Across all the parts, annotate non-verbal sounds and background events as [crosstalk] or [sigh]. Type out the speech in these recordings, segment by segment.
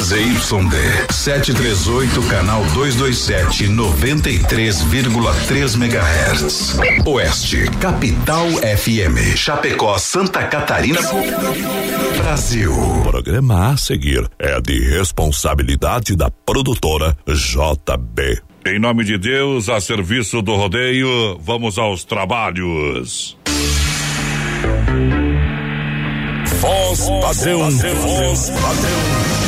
ZYD 738, canal 227, 93,3 MHz. Oeste, Capital FM. Chapecó, Santa Catarina. Brasil. O programa a seguir é de responsabilidade da produtora JB. Em nome de Deus, a serviço do rodeio, vamos aos trabalhos. Voz padrão, voz padrão.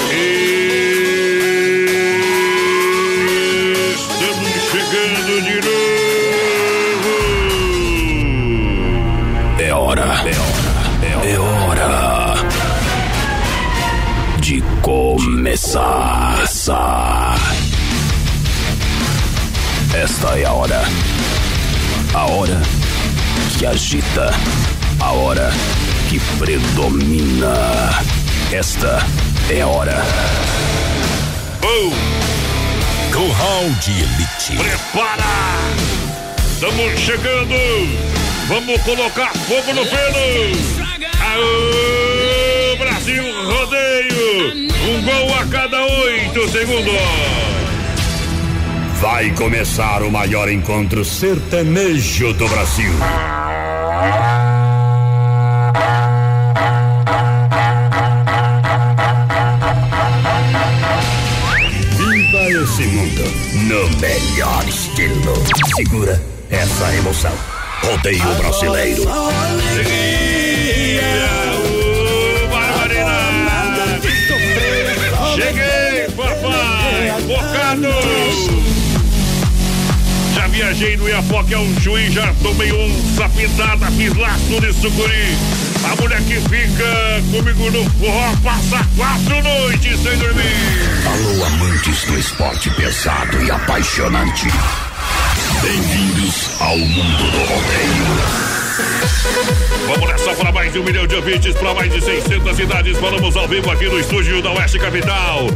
Começar. Esta é a hora. A hora que agita. A hora que predomina. Esta é a hora. Oh! Curral de Elite. Prepara! Estamos chegando! Vamos colocar fogo no pelo! Aô, Brasil! Um gol a cada oito segundos! Vai começar o maior encontro sertanejo do Brasil. Viva esse mundo no melhor estilo. Segura essa emoção. Rodeio brasileiro. Já viajei no Iapoque ao Chuí, já tomei um sapintada, fiz laço de sucuri. A mulher que fica comigo no forró passa quatro noites sem dormir. Alô, amantes do esporte pesado e apaixonante. Bem-vindos ao mundo do rodeio. Vamos nessa para mais de um milhão de ouvintes, para mais de 600 cidades. Falamos ao vivo aqui no estúdio da Oeste Capital.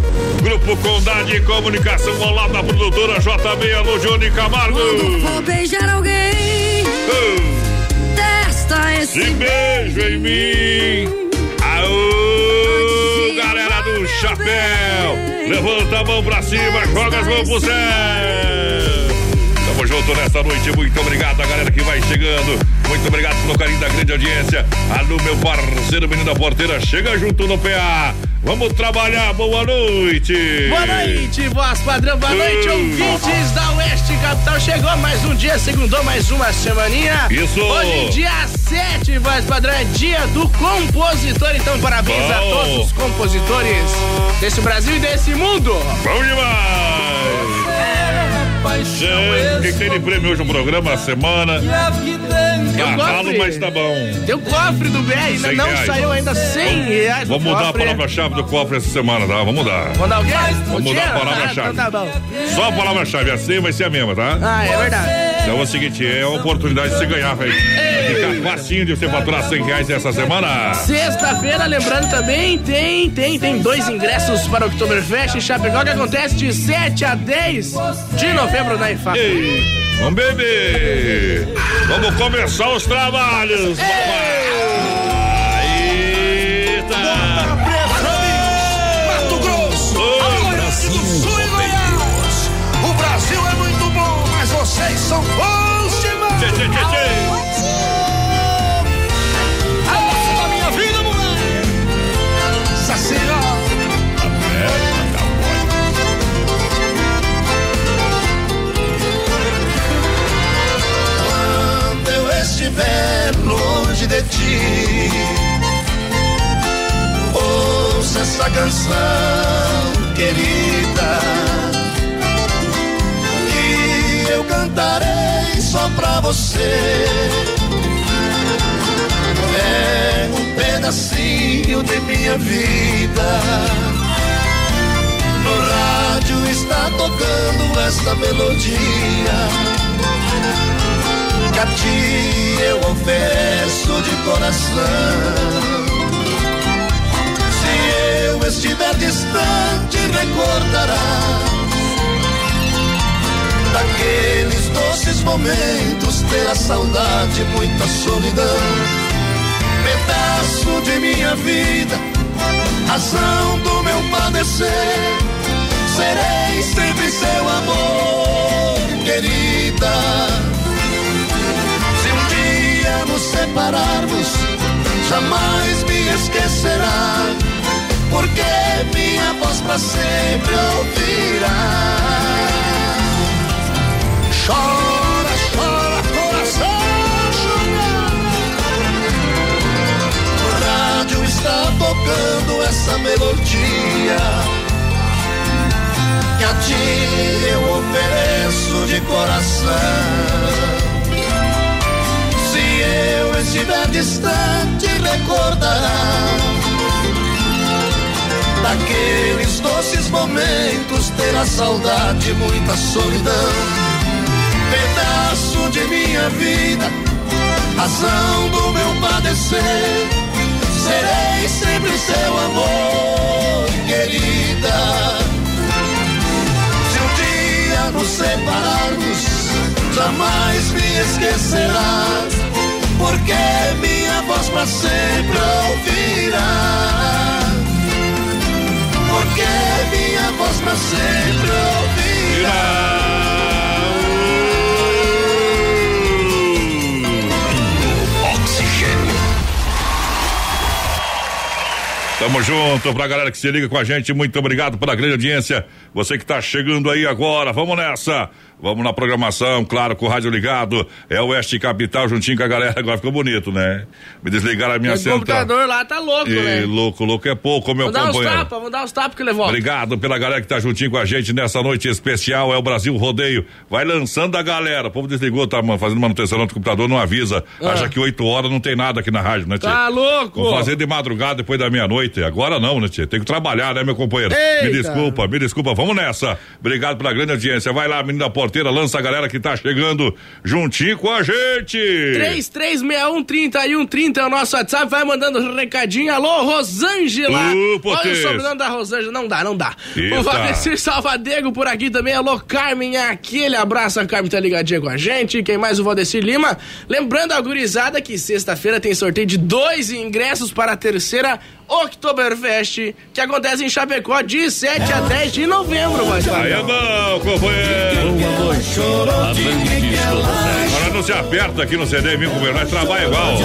Grupo Condade Comunicação ao lado da produtora JB, alô Johnny Camargo. Quando for beijar alguém, uh, testa esse beijo em mim. Aô, galera do chapéu. Levanta a mão pra cima, joga as mãos pro céu. Tamo junto nesta noite. Muito obrigado a galera que vai chegando. Muito obrigado pelo carinho da grande audiência. Alô, meu parceiro menino da porteira, chega junto no PA. Vamos trabalhar, boa noite. Boa noite, voz padrão, boa noite, ouvintes da Oeste Capital. Chegou mais um dia, segundou mais uma semaninha. Isso. Hoje, dia 7, voz padrão, é dia do compositor. Então, parabéns Bom. a todos os compositores desse Brasil e desse mundo. Bom demais. O que, que tem de prêmio hoje no programa, a semana? Cavalo, mas tá bom. Tem o cofre do BR, ainda Cem não reais. saiu ainda 100 reais. Vamos mudar a palavra-chave do cofre essa semana, tá? Vamos mudar. Vamos dar o quê? Vamos mudar a palavra-chave. Ah, então tá bom. Só a palavra-chave, assim vai ser a mesma, tá? Ah, é verdade. Então é o seguinte, é a oportunidade de você ganhar, velho. Ficar facinho de você faturar 100 reais essa semana. Sexta-feira, lembrando também, tem, tem, tem dois ingressos para o Oktoberfest em Chapecó que acontece de 7 a 10 de novembro na IFAP. Ei, vamos beber. Vamos começar os trabalhos. Eita. são bons da tá minha vida, mulher, Sacerá. A da. Quando eu estiver longe de ti, ouça essa canção, querida você. É um pedacinho de minha vida. No rádio está tocando esta melodia. Que a ti eu ofereço de coração. Se eu estiver distante, recordarás daqueles doces momentos terá saudade, muita solidão. Pedaço de minha vida, razão do meu padecer. Serei sempre seu amor, querida. Se um dia nos separarmos, jamais me esquecerá. Porque minha voz pra sempre ouvirá. Chora, chora, coração, chora. O rádio está tocando essa melodia. Que a ti eu ofereço de coração. Se eu estiver distante, recordará daqueles doces momentos terá saudade, muita solidão pedaço de minha vida, razão do meu padecer. Serei sempre seu amor, querida. Se um dia nos separarmos, jamais me esquecerás, porque minha voz pra sempre ouvirá. Porque minha voz pra sempre ouvirá. Tamo junto pra galera que se liga com a gente. Muito obrigado pela grande audiência. Você que tá chegando aí agora, vamos nessa. Vamos na programação, claro, com o rádio ligado. É o Oeste Capital juntinho com a galera. Agora ficou bonito, né? Me desligaram a minha central. O computador lá tá louco, e, né? Louco, louco é pouco, meu vamos companheiro. Vamos dar uns tapas, vamos dar uns tapas que levou. Obrigado pela galera que tá juntinho com a gente nessa noite especial. É o Brasil Rodeio. Vai lançando a galera. O povo desligou, tá fazendo manutenção no computador, não avisa. Ah. Acha que 8 horas não tem nada aqui na rádio, né, tia? Tá louco! Vou fazer de madrugada depois da meia-noite. Agora não, né, tia? Tem que trabalhar, né, meu companheiro? Eita. Me desculpa, me desculpa. Vamos nessa. Obrigado pela grande audiência. Vai lá, menina porteira, lança a galera que tá chegando juntinho com a gente. 33613130 é o nosso WhatsApp, vai mandando um recadinho. Alô, Rosângela. Uh, Olha o sobrenome da Rosângela, não dá, não dá. Eita. O Valdecir Salvadego por aqui também. Alô, Carmen, aquele abraço. A Carmen tá ligadinha com a gente. Quem mais? O Valdecir Lima. Lembrando a gurizada que sexta-feira tem sorteio de dois ingressos para a terceira Oktoberfest, que acontece em Chapecó de 7 a 10 de novembro, vai Aí é bom, companheiro. Boa noite. Agora não se aperta aqui no CD, vem com nós trabalha igual.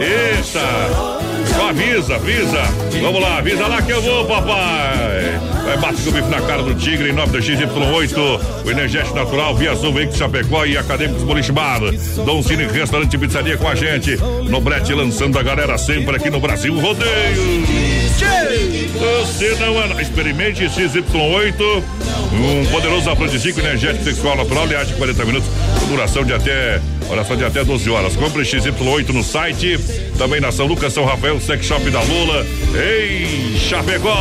Eita! Só avisa, avisa. Vamos lá, avisa lá que eu vou, papai. Vai bater o bife na cara do Tigre em nome do XY8, o Energético Natural, Via Azul, Veículos Chapecó e Acadêmicos Boliche Bar. Dom Cine Restaurante e Pizzaria com a gente. No Brete lançando a galera sempre aqui no Brasil Rodeio. Você não experimente XY8, um poderoso afrodisíaco energético sexual natural, aliás, de 40 minutos, duração de até, só, de até 12 horas. Compre XY8 no site, também na São Lucas, São Rafael, Sex Shop da Lula, em Chapecó.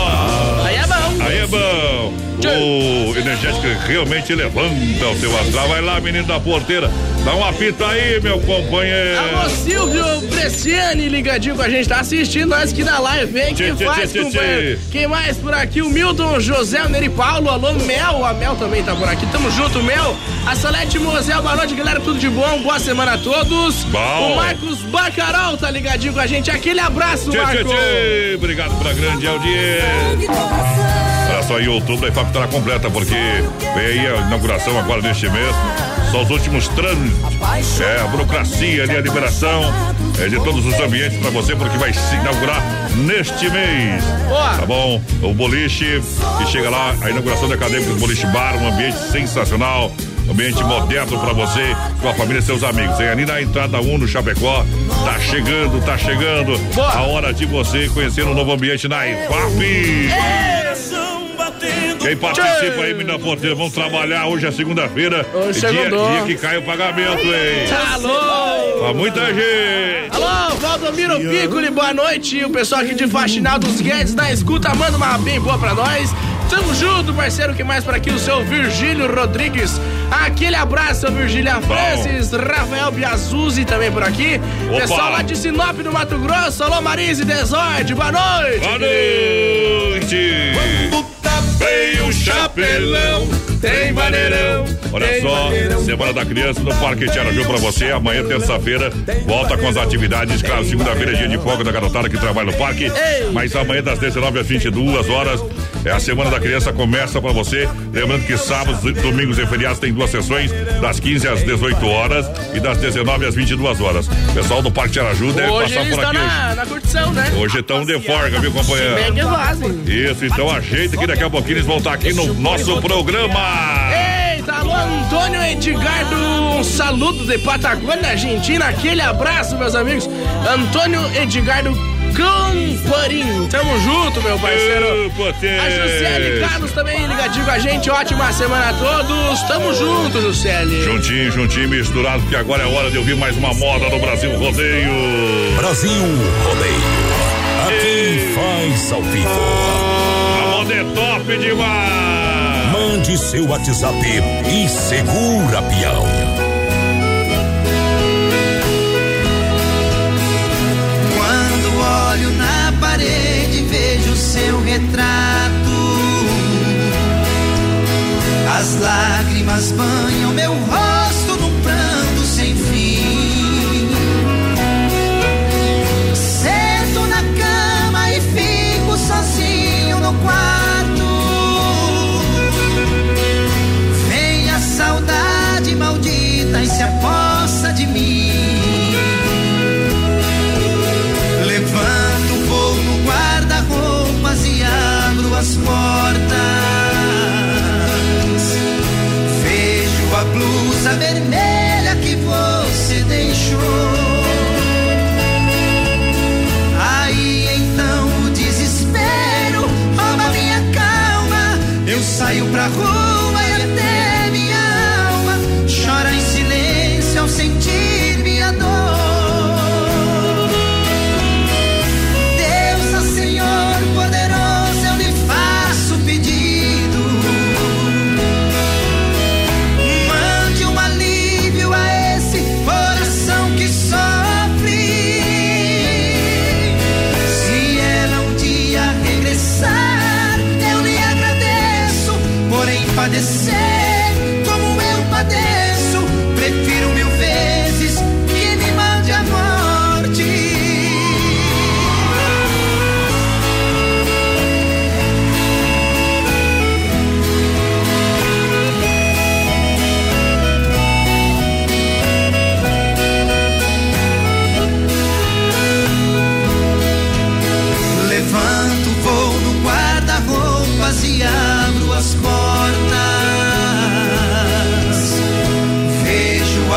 Aí é bom. Aí é bom. O energético realmente levanta o seu astral. Vai lá, menino da porteira. Dá uma pita aí, meu companheiro. Alô, Silvio Bresciani ligadinho com a gente. Tá assistindo nós aqui na live, hein? Quem faz, tchê, companheiro? Quem mais por aqui? O Milton José, o Neri Paulo. Alô, Mel. A Mel também tá por aqui. Tamo junto, Mel. A Salete Mosel, boa noite, galera. Tudo de bom. Boa semana a todos. Bom. O Marcos Bacarol tá ligadinho com a gente. Aquele abraço, Marcos. Obrigado pela grande audiência. Olha só, em outubro a IFAP estará completa, porque vem aí a inauguração agora neste mês. Só os últimos trâmites. É, a burocracia ali, a liberação é, de todos os ambientes para você, porque vai se inaugurar neste mês. Tá bom? O boliche, que chega lá, a inauguração da Acadêmica do Boliche Bar, um ambiente sensacional ambiente moderno para você, com a família e seus amigos. É ali na entrada 1 no Chapecó. Tá chegando, tá chegando. A hora de você conhecer um novo ambiente na IFAP. É batendo Quem participa aí, menina porteira, vamos trabalhar hoje é segunda-feira. Hoje dia, dia que cai o pagamento, hein? Alô! Pra muita gente. Alô, Valdomiro Piccoli, boa noite. O pessoal aqui de Faxinal dos Guedes da escuta, manda uma bem boa pra nós. Tamo junto, parceiro. que mais por aqui? O seu Virgílio Rodrigues. Aquele abraço, seu Virgília Francis, Rafael Biazuzzi também por aqui. Opa. Pessoal lá de Sinop, no Mato Grosso. Alô, Marise Desorde, boa noite. Boa noite. Veio o chapelão, tem maneirão. Olha tem só, maneirão. Semana da Criança no Parque Tiaraju pra você. Amanhã, terça-feira, volta com as atividades. Claro, segunda-feira é dia de folga da garotada que trabalha no parque. Mas amanhã, das 19 às 22 horas, é a Semana da Criança começa pra você. Lembrando que sábados, domingos e feriados tem duas sessões, das 15 às 18 horas e das 19 às 22 horas. pessoal do Parque Tiaraju deve hoje passar por aqui na, hoje. Na curtição, né? Hoje estão de folga, viu, companheiro? Isso, então ajeita que daqui a pouquinho eles vão estar aqui no nosso programa. Eita, alô, Antônio Edgardo, um saludo de Patagônia, Argentina. Aquele abraço, meus amigos. Antônio Edgardo Camparim. Tamo junto, meu parceiro. a Juscelie Carlos também ligadinho com a gente. Ótima semana a todos. Tamo junto, Juscelie. Juntinho, juntinho, misturado, que agora é hora de ouvir mais uma moda no Brasil Rodeio. Brasil Rodeio. Aqui faz ao vivo é top demais! Mande seu WhatsApp e segura, peão. Olho na parede, vejo seu retrato. As lágrimas banham meu rosto num pranto sem fim. Sento na cama e fico sozinho no quarto. e se aposta abro as portas. Vejo a blusa vermelha que você deixou. Aí então o desespero rouba minha calma. Eu saio pra rua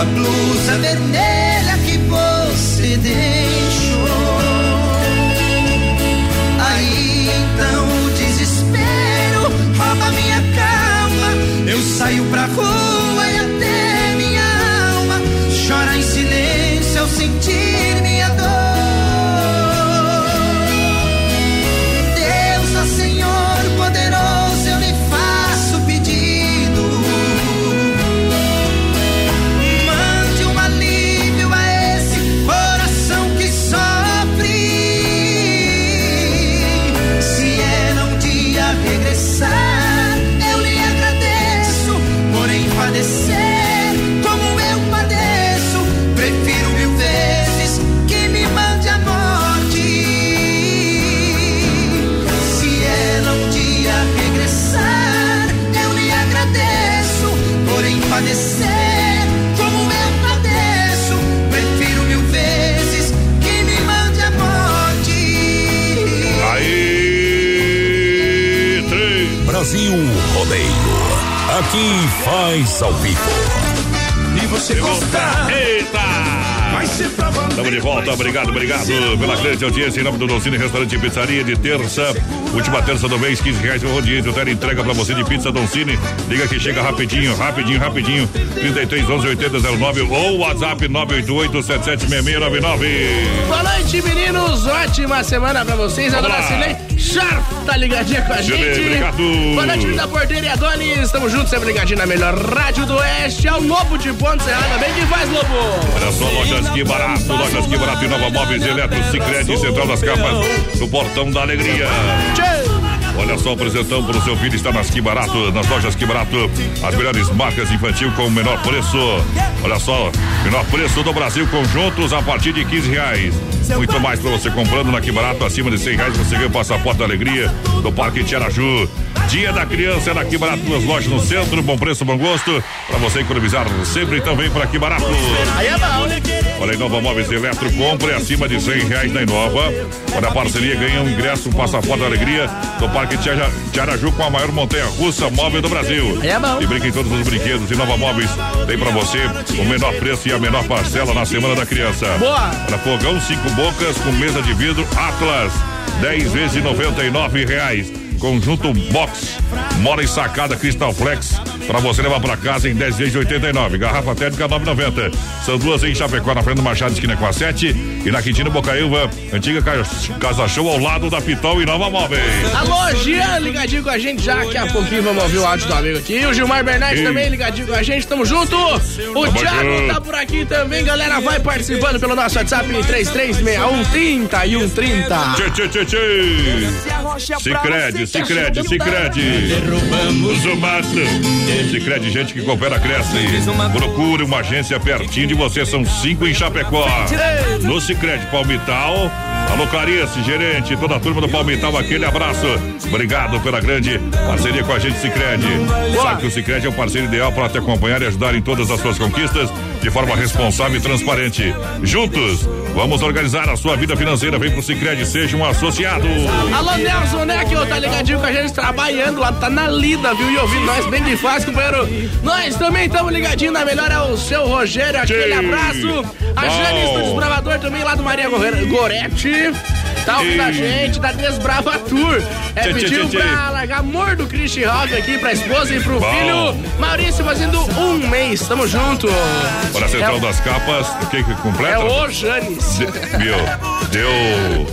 blues and it Aqui faz ao vivo. E você gosta? Eita! Estamos de volta, obrigado, obrigado pela grande audiência em nome do Dolcine Restaurante e Pizzaria de terça, última terça do mês, 15 reais o rodízio, tela entrega pra você de pizza Dolcine. Liga que chega rapidinho, rapidinho, rapidinho. 33 11 80 09 ou WhatsApp 988 776699. Boa noite, meninos. Ótima semana pra vocês. A dona Cilei Sharp tá ligadinha com a gente. Obrigado. Boa noite, da Porteira e Adonis. Estamos juntos, sempre ligadinho na melhor rádio do Oeste. É o Lobo de Ponte Serrada. Bem que faz, Lobo. Olha só, lojas que barato, lojas que barato e Nova Móveis Eletro, Cicred, Central das Capas, no Portão da Alegria. Tchau. Olha só, apresentando para o seu filho está nas Que Barato, nas lojas Que Barato, as melhores marcas infantil com o menor preço. Olha só, menor preço do Brasil, conjuntos a partir de 15 reais. Muito mais para você comprando na Que Barato, acima de 100 reais você ganha o passaporte da alegria do Parque Tiaraju. Dia da Criança é na Que Barato, duas lojas no centro, bom preço, bom gosto, para você economizar sempre também para Que Barato. Aí é bom. Olha, Inova Móveis Eletro, compre acima de 100 reais na Inova. Olha, a parceria ganha um ingresso, um passaporte da alegria do Parque Tiaraju com a maior montanha russa móvel do Brasil. É bom. E brinque em todos os brinquedos. Inova Móveis tem para você o menor preço e a menor parcela na Semana da Criança. Boa. Olha, fogão cinco bocas com mesa de vidro Atlas. 10 vezes de 99 reais. Conjunto Box, Mora e Sacada Cristal Flex, para você levar para casa em 10 vezes de 89. Garrafa térmica 9,90. São duas em Chapecó, na frente do Machado, esquina com a 7. E na Quintino Bocaiúva, antiga Casa Show, ao lado da Pitol e Nova Móveis. Alô, Jean, ligadinho com a gente já. Daqui a pouquinho vamos ouvir o áudio do amigo aqui. O Gilmar Bernardes Ei. também ligadinho com a gente. Tamo junto. O Tamo Thiago junto. tá por aqui também, galera. Vai participando pelo nosso WhatsApp 336130 e 130. Tchê, tchê, tchê, tchê. Cicred, Cicred, Cicred. Derrubamos o mato. Cicred, gente que coopera, cresce. Procure uma agência pertinho de você, são cinco em Chapecó. No Cicred Palmital. Alô, Clarice, gerente, toda a turma do Palmital, aquele abraço. Obrigado pela grande parceria com a gente, Cicred. Sabe que o Cicred é o parceiro ideal para te acompanhar e ajudar em todas as suas conquistas de forma responsável e transparente. Juntos, vamos organizar a sua vida financeira. Vem pro Cicred, seja um associado. Alô, Nelson, né? Que tá ligadinho com a gente, trabalhando lá, tá na lida, viu? E ouvindo nós bem de fácil, companheiro. Nós também estamos ligadinhos na melhor, é o seu Rogério, aquele Tchê. abraço. A. Janice do Desbravador também, lá do Maria Gore- Goretti. Tá ouvindo a gente, da Desbrava Tour. É, Tchê, pediu tchê, pra largar amor do Christian Rock aqui pra esposa e pro Bom. filho Maurício, fazendo um mês. Tamo junto. Para a Central é, das Capas, o que que completa? É o Janis. De- Viu? Deu.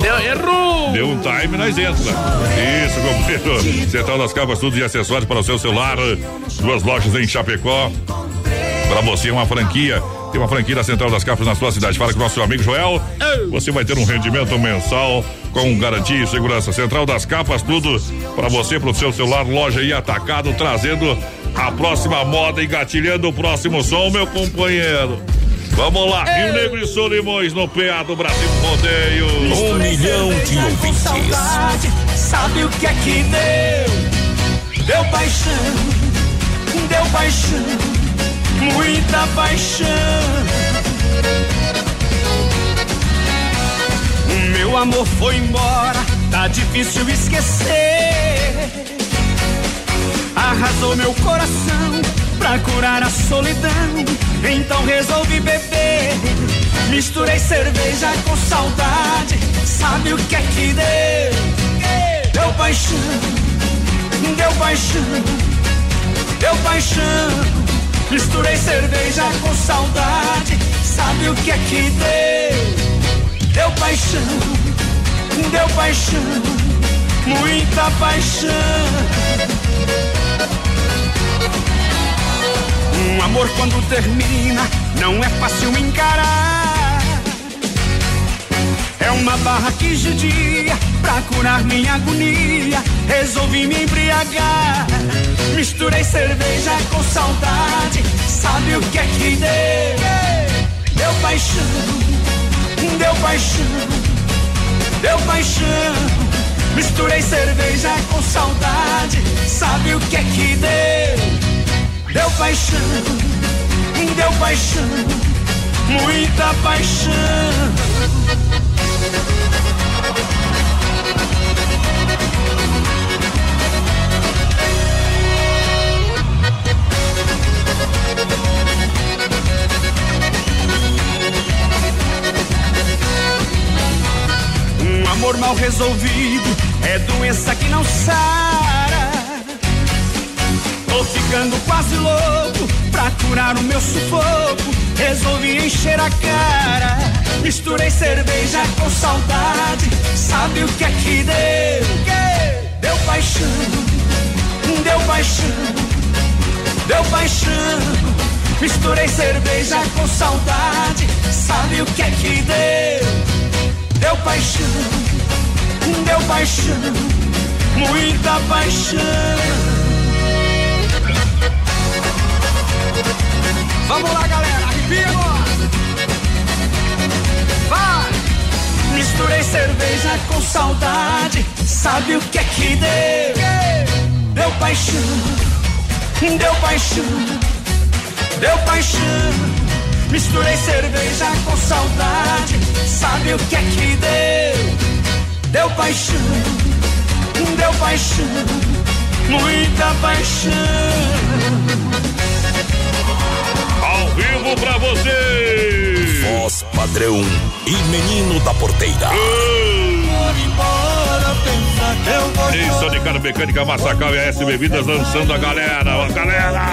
Deu erro. Deu um time, nós entra. Isso, companheiro. Central das Capas, tudo de acessórios para o seu celular. Duas lojas em Chapecó. Para você, uma franquia. Tem uma franquia da Central das Capas na sua cidade. Fala com o nosso amigo Joel. Você vai ter um rendimento mensal com garantia e segurança. Central das Capas, tudo para você, para o seu celular, loja e atacado, trazendo a próxima moda e gatilhando o próximo som, meu companheiro. Vamos lá, Rio Negro e Solimões no PA do Brasil Rodeio. Um milhão de ouvintes. Saudade, sabe o que é que deu? Deu paixão, deu paixão, muita paixão. O meu amor foi embora, tá difícil esquecer. Arrasou meu coração pra curar a solidão. Então resolvi beber. Misturei cerveja com saudade. Sabe o que é que deu? Deu paixão, deu paixão, deu paixão. Misturei cerveja com saudade. Sabe o que é que deu? Deu paixão, deu paixão, muita paixão. Um amor quando termina não é fácil encarar. É uma barra que judia pra curar minha agonia. Resolvi me embriagar. Misturei cerveja com saudade. Sabe o que é que deu? Deu paixão, deu paixão, deu paixão. Misturei cerveja com saudade. Sabe o que é que deu? Deu paixão, deu paixão, muita paixão. Amor mal resolvido é doença que não sara. Tô ficando quase louco pra curar o meu sufoco. Resolvi encher a cara. Misturei cerveja com saudade. Sabe o que é que deu? Deu paixão, deu paixão, deu paixão. Misturei cerveja com saudade. Sabe o que é que deu? Deu paixão, deu paixão, muita paixão. Vamos lá, galera, arrepia agora. Vai! Misturei cerveja com saudade. Sabe o que é que deu? Deu paixão, deu paixão, deu paixão. Misturei cerveja com saudade. Sabe o que é que deu? Deu paixão, deu paixão, muita paixão vivo pra você. Voz padrão e menino da porteira. Isso de cara mecânica Massacal e S Bebidas lançando a galera, a galera.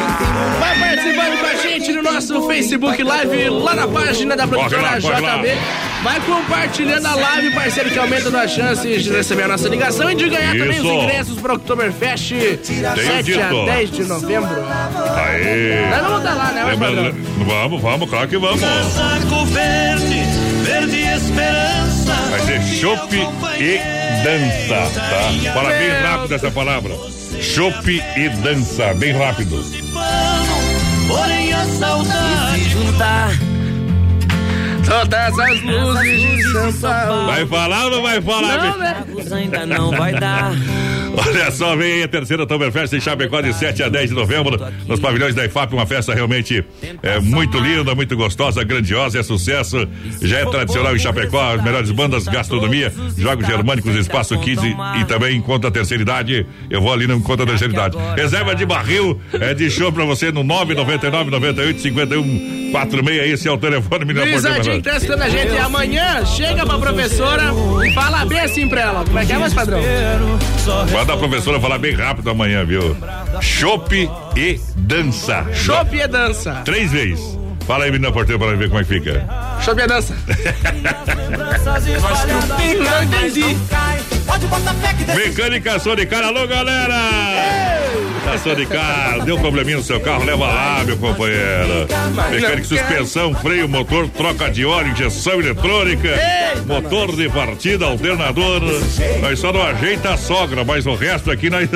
Vai participando com a gente no nosso Facebook Live, lá na página da produtora JB. Vai compartilhando a live, parceiro, que aumenta as chances de receber a nossa ligação e de ganhar Isso. também os ingressos para o Oktoberfest 7 a 10 de novembro. Aê! Nós vamos estar lá, né, Lembra, Vamos, vamos, claro que vamos. verde, verde esperança. Vai ser chopp e dança, tá? Fala bem rápido essa palavra. Chopp e dança, bem rápido. Porém a saudade juntar Todas as luzes de São Paulo. Vai falar ou não vai falar? Não, né? Ainda não vai dar. Olha só, vem aí a terceira Oktoberfest em Chapecó de 7 a 10 de novembro, nos pavilhões da IFAP, uma festa realmente é, muito linda, muito gostosa, grandiosa, é sucesso, já é tradicional em Chapecó, as melhores bandas, gastronomia, jogos germânicos, espaço kids e, e também enquanto a terceira idade, eu vou ali no enquanto a terceira idade. Reserva de barril é de show pra você no 999 98 51 46, esse é o telefone, menina Luiz Adinho tá a gente. E amanhã chega pra professora e fala bem assim pra ela. Como é que é, mais padrão? Manda a professora falar bem rápido amanhã, viu? Chope e dança. Chope e dança. Três vezes. Fala aí, menina porteira, pra ver como é que fica. Chope e dança. Não [laughs] entendi. Mecânica Sonicar, alô galera! Tá Sonicar, deu probleminha no seu carro, leva lá, meu companheiro. Mecânica suspensão, freio, motor, troca de óleo, injeção eletrônica, motor de partida, alternador. Nós só não ajeita a sogra, mas o resto aqui nós,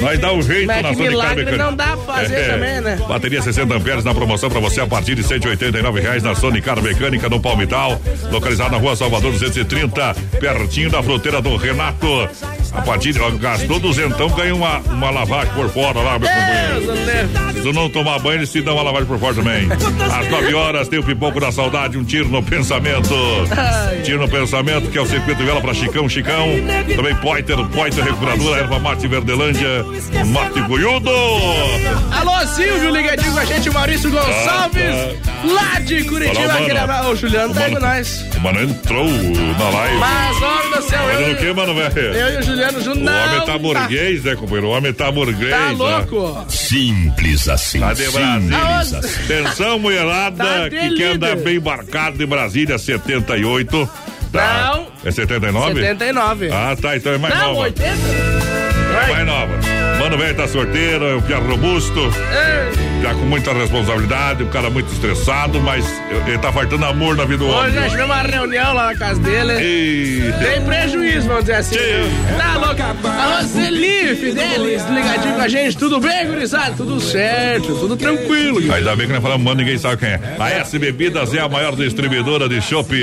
nós dá um jeito mas na Sonicar Mecânica. não dá pra fazer é, também, né? Bateria 60 amperes na promoção pra você a partir de 189 reais na Sonicar Mecânica no Palmital, localizado na rua Salvador 230, pertinho da fronteira do Renato. A partir de. Gastou duzentão, ganha uma, uma lavagem por fora lá, meu companheiro. Se tu não tomar banho, eles te dão uma lavagem por fora também. Às 9 horas tem o pipoco da saudade, um tiro no pensamento. Tiro no pensamento, que é o circuito vela pra Chicão, Chicão. Também Poiter, Poiter Recuperadora, Erva Mate Verdelândia, Mate Cunhudo. Alô, Silvio, ligadinho com a gente, Maurício Gonçalves, ah, tá. lá de Curitiba. Aquele... O Juliano tá com nós. O mano entrou na live. Mas, olha do céu, eu. o que, mano, velho? Eu e o Juliano juntos. O homem tá burguês, tá. né, companheiro? O homem tá burguês. Tá né? Louco. Simples assim. Tá de Brasília. Atenção, mulherada, tá que quer andar bem embarcado de Brasília 78. Tá. Não. É 79? 79. Ah, tá, então é mais Não, nova. 80? É mais nova. Mano velho tá sorteiro, é um piá robusto. Ei. Já com muita responsabilidade, um cara muito estressado, mas ele tá faltando amor na vida do homem. Hoje nós tivemos uma reunião lá na casa dele. Ei. Tem prejuízo, vamos dizer assim. Tá louco? A Roseli Fidelis, ligadinho com a gente. Tudo bem, gurizada? Tudo certo, tudo tranquilo. Ainda bem que nós falamos, mano, ninguém sabe quem é. A S Bebidas é a maior distribuidora de chopp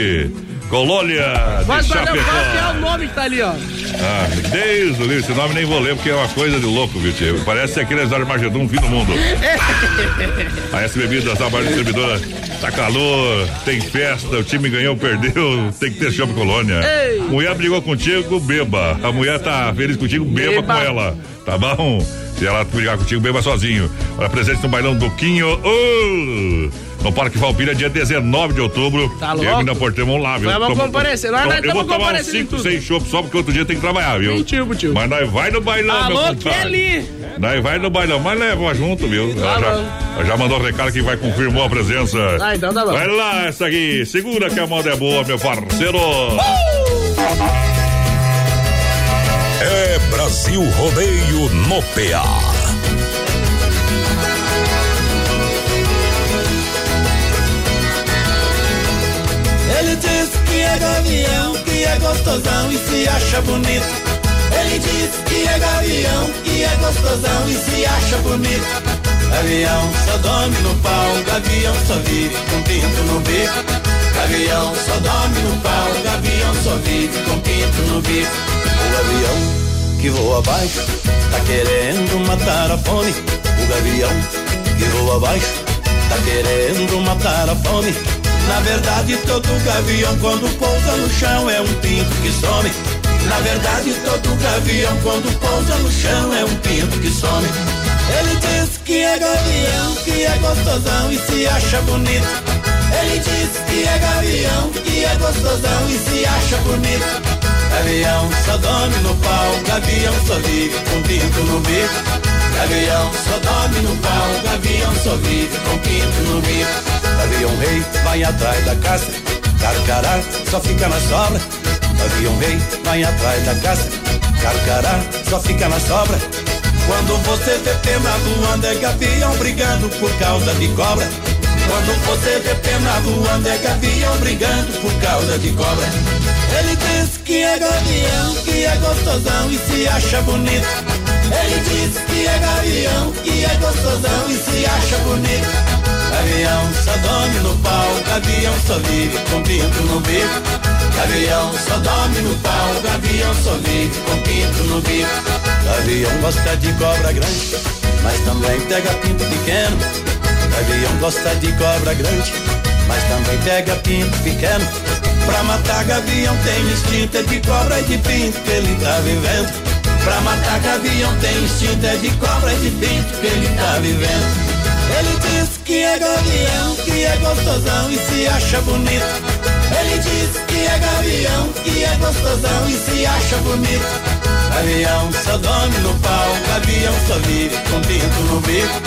Colônia Mas qual é o nome que tá ali, ó? Ah, Deus, esse nome nem vou ler porque é uma coisa de louco, viu, tio? Parece aqueles Armagedon fim do mundo. [laughs] a S Bebidas, a maior distribuidora, tá calor, tem festa, o time ganhou, perdeu, tem que ter shopping colônia. Ei. Mulher brigou contigo, beba. A mulher tá feliz contigo, beba, beba. com ela. Tá bom? Se ela brigar contigo, beba sozinho. Olha, presente no bailão do Quinho. Oh! No Parque Valpira, dia 19 de outubro. Tá louco? Eu ainda portemos lá, viu? Vamos comparecer. Nós, nós eu vou tomar uns comparecendo em 5, tudo. 6 chopps só porque outro dia tem que trabalhar, viu? Mentiu, tio. Mas nós vai no bailão, meu Alô, compadre. Kelly! Nós vai no bailão, mas leva junto, viu? Ela Tá já, bom. ela já mandou recado que vai confirmar a presença. Ah, então tá bom. Vai lá, essa aqui. Segura que a moda é boa, meu parceiro. É Brasil Rodeio no PA. Diz que é gavião, que é gostosão e se acha bonito. Ele diz que é gavião, que é gostosão e se acha bonito. Gavião só dorme no pau, gavião só vive com pinto no bico. Gavião só dorme no pau, gavião só vive com pinto no bico. O gavião que voa abaixo, tá querendo matar a fome. O gavião que voa abaixo, tá querendo matar a fome. Na verdade, todo gavião quando pousa no chão é um pinto que some. Na verdade, todo gavião quando pousa no chão é um pinto que some. Ele diz que é gavião, que é gostosão e se acha bonito. Ele diz que é gavião, que é gostosão e se acha bonito. Gavião só dorme no pau, gavião só vive com pinto no bico. Gavião só dorme no pau, gavião só vive com pinto no bico. Gavião rei vai atrás da caça, carcará só fica na sobra. Gavião rei vai atrás da caça, carcará só fica na sobra. Quando você vê pena voando é gavião brigando por causa de cobra. Quando você vê pena voando é gavião brigando por causa de cobra. Ele diz que é gavião, que é gostosão e se acha bonito. Ele diz que é gavião, que é gostosão e se acha bonito. Gavião só dorme no pau, gavião só vive com pinto no bico. Gavião só dorme no pau, gavião só vive com pinto no bico. Gavião gosta de cobra grande, mas também pega pinto pequeno. Gavião gosta de cobra grande, mas também pega pinto pequeno. Pra matar gavião tem instinto é de cobra e de pinto que ele tá vivendo. Pra matar gavião tem instinto é de cobra e de pinto que ele tá vivendo. Ele diz que é gavião, que é gostosão e se acha bonito. Ele diz que é gavião, que é gostosão e se acha bonito. Gavião só dorme no pau, gavião só vive com pinto no bico.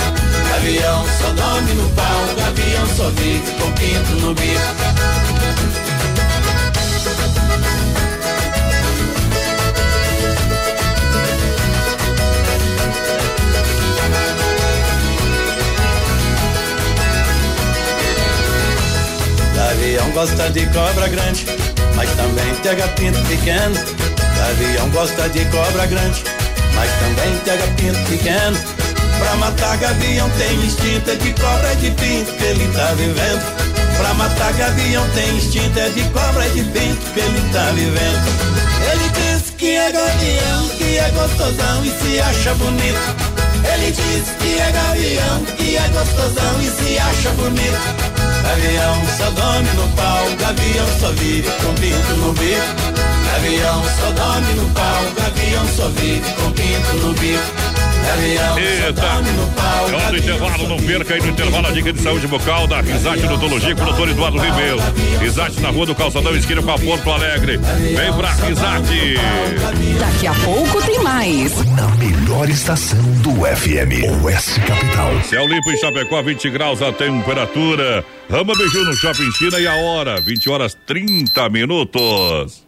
Gavião só dorme no pau, gavião só vive com pinto no bico. Gavião gosta de cobra grande, mas também pega pinto pequeno. Gavião gosta de cobra grande, mas também pega pinto pequeno. Pra matar gavião tem instinto é de cobra e de pinto que ele tá vivendo. Pra matar gavião tem instinto é de cobra e de pinto que ele tá vivendo. Ele diz que é gavião, que é gostosão e se acha bonito. Ele diz que é gavião, que é gostosão e se acha bonito. Gavião só dorme no pau, gavião só vive com pinto no bico. Gavião só dorme no pau, gavião só vive com pinto no bico. Eita. É hora do intervalo, não perca aí no intervalo a dica de saúde bucal da Risate Odontologia com o doutor Eduardo Ribeiro. Risate na rua do Calçadão, esquina com a Porto Alegre. Vem pra Risate. Daqui a pouco tem mais. Na melhor estação do FM, Oeste Capital. Céu limpo em Chapecó, 20 graus a temperatura. Rama Beiju no Shopping China e a hora, 20 horas 30 minutos.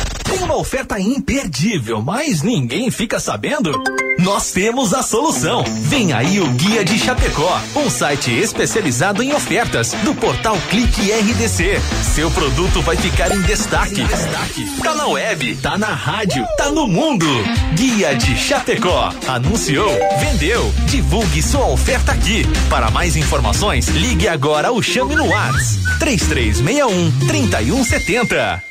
Uma oferta imperdível, mas ninguém fica sabendo? Nós temos a solução. Vem aí o Guia de Chapecó, um site especializado em ofertas do portal Clique RDC. Seu produto vai ficar em destaque. Tá na web, tá na rádio, tá no mundo. Guia de Chapecó. Anunciou, vendeu. Divulgue sua oferta aqui. Para mais informações, ligue agora ou chame no WhatsApp 3361 3170.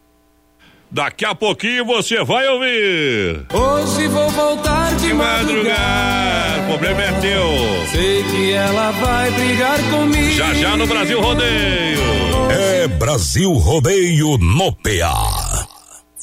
Daqui a pouquinho você vai ouvir. Hoje vou voltar de, de madrugada. O problema é teu. Sei que ela vai brigar comigo. Já já no Brasil Rodeio. É Brasil Rodeio no PA.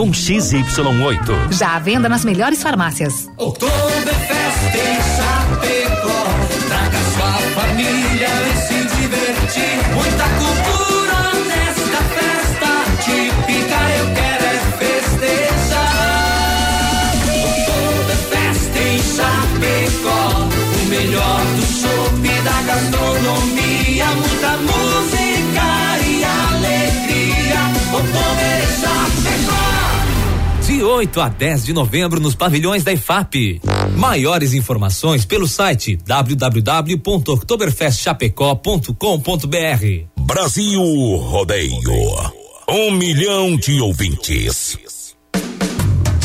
com XY8. Já à venda nas melhores farmácias. Oktoberfest em Chapecó. 8 a 10 de novembro nos pavilhões da IFAP. Maiores informações pelo site www.oktoberfestchapecó.com.br. Brasil Rodeio. Um milhão de ouvintes.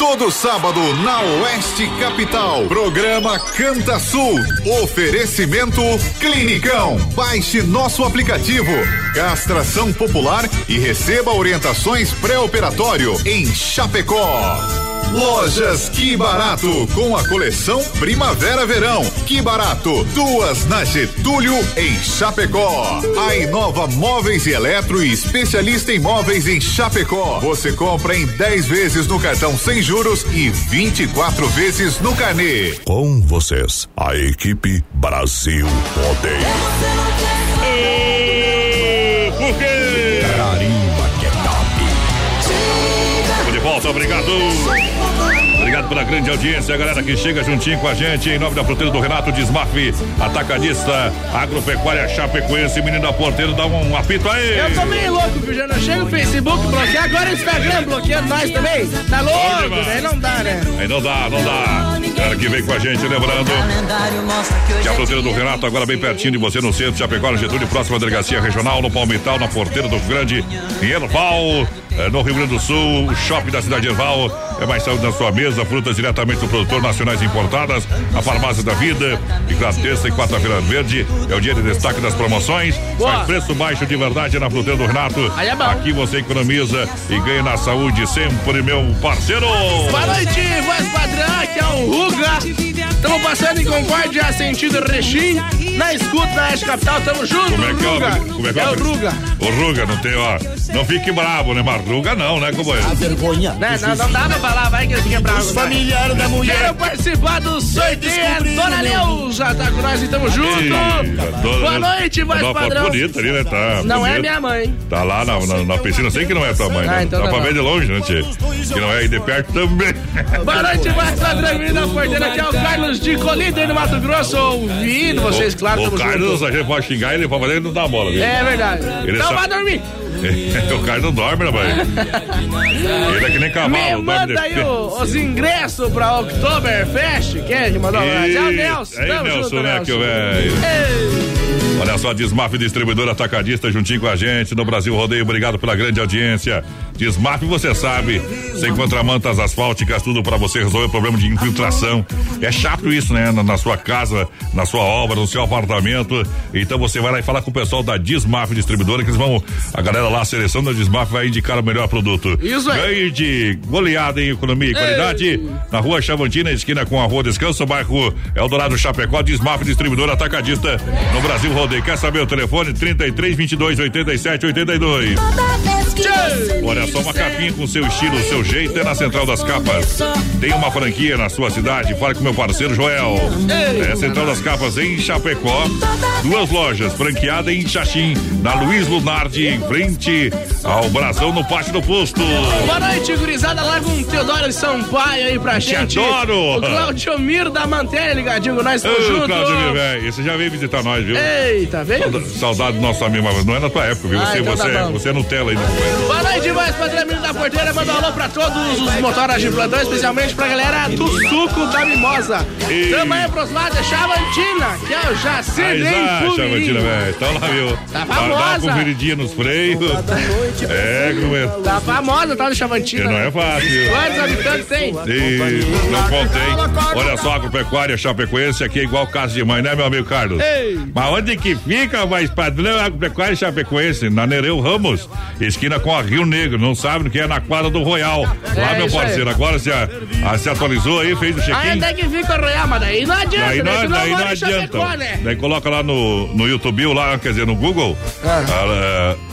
Todo sábado na Oeste Capital. Programa Canta Sul. Oferecimento Clinicão. Baixe nosso aplicativo. Castração popular e receba orientações pré-operatório em Chapecó. Lojas Que Barato, com a coleção Primavera-Verão. Que Barato, duas na Getúlio, em Chapecó. A Inova Móveis e Eletro e especialista em móveis em Chapecó. Você compra em 10 vezes no cartão sem juros e 24 vezes no carnê. Com vocês, a equipe Brasil Rodeio. Por quê? Carimba que é top. Estamos de volta, obrigado. Obrigado pela grande audiência, galera que chega juntinho com a gente. Em nome da fruteira do Renato Desmaf, atacadista, agropecuária Chapecoense, menino da porteira, dá um apito aí. Eu tô meio louco, viu? Não chega o Facebook bloquear, agora o Instagram bloqueando nós também. Tá louco, Aí não dá, né? Aí não dá, não dá. Galera que vem com a gente, lembrando que a fruteira do Renato agora bem pertinho de você no centro, Chapecó, no Getúlio, próxima delegacia regional, no Palmital, na porteira do Grande, em Erval, no Rio Grande do Sul, o shopping da cidade de Erval, é mais saúde na sua mesa, frutas diretamente do produtor, nacionais importadas, a farmácia da vida, e claro, terça e quarta-feira verde, é o dia de destaque das promoções, Boa. faz preço baixo de verdade na fruteira do Renato, Aí é bom. aqui você economiza e ganha na saúde sempre, meu parceiro. Boa noite, voz padrão, aqui é o Ruga. Estamos passando em Concórdia, sentido Rechim. na escuta da Oeste Capital, tamo junto. Como é que Ruga. é? Como é, que é o Ruga. O Ruga, não tem, ó. Não fique bravo, né? Mas Ruga não, né, companheiro? A vergonha. Não, não, não dá pra falar, vai que ele fica bravo. Os familiares da mulher. Quero participar do sorteio. É Dona Neuza tá com nós e tamo junto. Boa noite, voz padrão. bonita ali, né? Tá Não é minha mãe. Tá lá na, na, na piscina, eu sei que não é tua mãe, né? Ah, então Dá tá pra ver de longe, né, tchê? Que não é aí de perto também. Boa noite, voz padrão. Menino da porteira, aqui é o Carlos de Colíder no Mato Grosso. Ouvindo vocês, claro, O Carlos, junto. a gente pode xingar ele, pode fazer ele não dá bola, viu? É verdade. Ele então sabe- vai dormir. [laughs] o Carlos não dorme, né, mãe? Ele é que nem cavalo. Me manda aí o- os ingressos pra Oktoberfest. Quem é que mandou? É o Nelson. Aí, Tamo Nelson, junto, né, que velho. Olha só, Desmaf Distribuidor Atacadista juntinho com a gente no Brasil Rodeio. Obrigado pela grande audiência. Desmaf, você sabe, você encontra mantas asfálticas, tudo para você resolver o problema de infiltração. É chato isso, né? Na, na sua casa, na sua obra, no seu apartamento. Então você vai lá e fala com o pessoal da Desmaf Distribuidora que eles vão, a galera lá, a seleção da Desmaf vai indicar o melhor produto. Isso aí. Ganhe de goleada em economia e qualidade. Na rua Chavantina, esquina com a rua Descanso, bairro Eldorado Chapecó, Desmaf Distribuidor Atacadista no Brasil Rodeio. Quer saber o telefone? 33 22 87 82. Olha só, uma capinha com seu estilo, seu jeito é na Central das Capas. Tem uma franquia na sua cidade? Fale com meu parceiro Joel. É Central das Capas em Chapecó. Duas lojas, franqueada em Xaxim, na Luiz Lunardi, em frente ao Brasão, no Pátio do Posto. Boa noite, gurizada. Larga um Teodoro Sampaio aí pra Te gente. adoro. O Claudio Miro da Mantéria ligadinho com nós. Tamo Ô, junto. Cláudio, meu velho, esse já veio visitar nós, viu? Eita, veio? Saudade- do nosso amigo, mas não é na tua época, viu? Ah, Você, então tá você, bom. você é Nutella ainda. Boa noite, mais padrão menino da porteira. Manda um alô pra todos os motoras de plantão, especialmente pra galera do suco da mimosa. E- Também pros lados da Chavantina, que é o Jacir Aí, Chavantina, velho. Então lá, viu? Tá Dá famosa. conferidinha nos freios. É, como é? Tá famosa, tá do Chavantina. Que não é fácil. Quantos habitantes tem? E não contei. Olha só, agropecuária Chapecoense aqui é igual casa de mãe, né, meu amigo Carlos? Ei. Mas onde que fica, mais padrão, agropecuária Chapecoense? Na Nereu Ramos, esquina com a Rio Negro, não sabe o que é na quadra do Royal. Lá, É, meu isso aí. parceiro, agora se, a- a- se atualizou aí, fez o Aí check-in. até que fica o Royal, mas daí não adianta, Daí né? não, Tu não daí não adianta. Chapecó, né? Daí coloca lá no, no YouTube, ou lá, quer dizer, no Google, ah,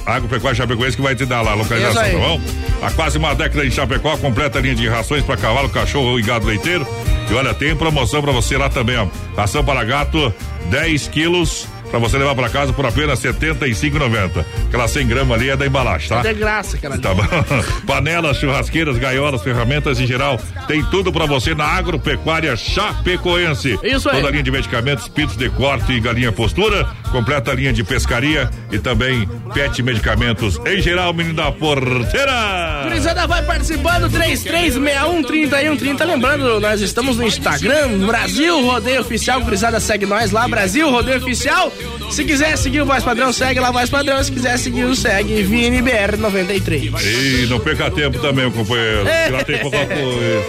ah, Agropecuária Chapecoense que vai te dar lá a localização, tá bom? Há quase uma década em Chapecó, completa linha de rações para cavalo, cachorro e gado leiteiro. E olha, tem promoção para você lá também, ó. Ração para gato, 10 quilos. Pra você levar pra casa por apenas R$ 75,90. Aquela 100 gramas ali é da embalagem, tá? É graça, aquela. Tá bom. [laughs] Panelas, churrasqueiras, gaiolas, ferramentas em geral. Tem tudo pra você na Agropecuária Chapecoense. Isso aí. Toda a linha de medicamentos, pitos de corte e galinha postura. Completa a linha de pescaria e também pet medicamentos em geral, menino da porteira. Gurizada vai participando, 33613130. Lembrando, nós estamos no Instagram, Brasil Rodeio Oficial. Gurizada segue nós lá, Brasil Rodeio Oficial. Se quiser seguir o Voz Padrão, segue lá Voz Padrão. Se quiser seguir o segue VNBR93. E não perca tempo também, companheiro. que lá tem pouca coisa.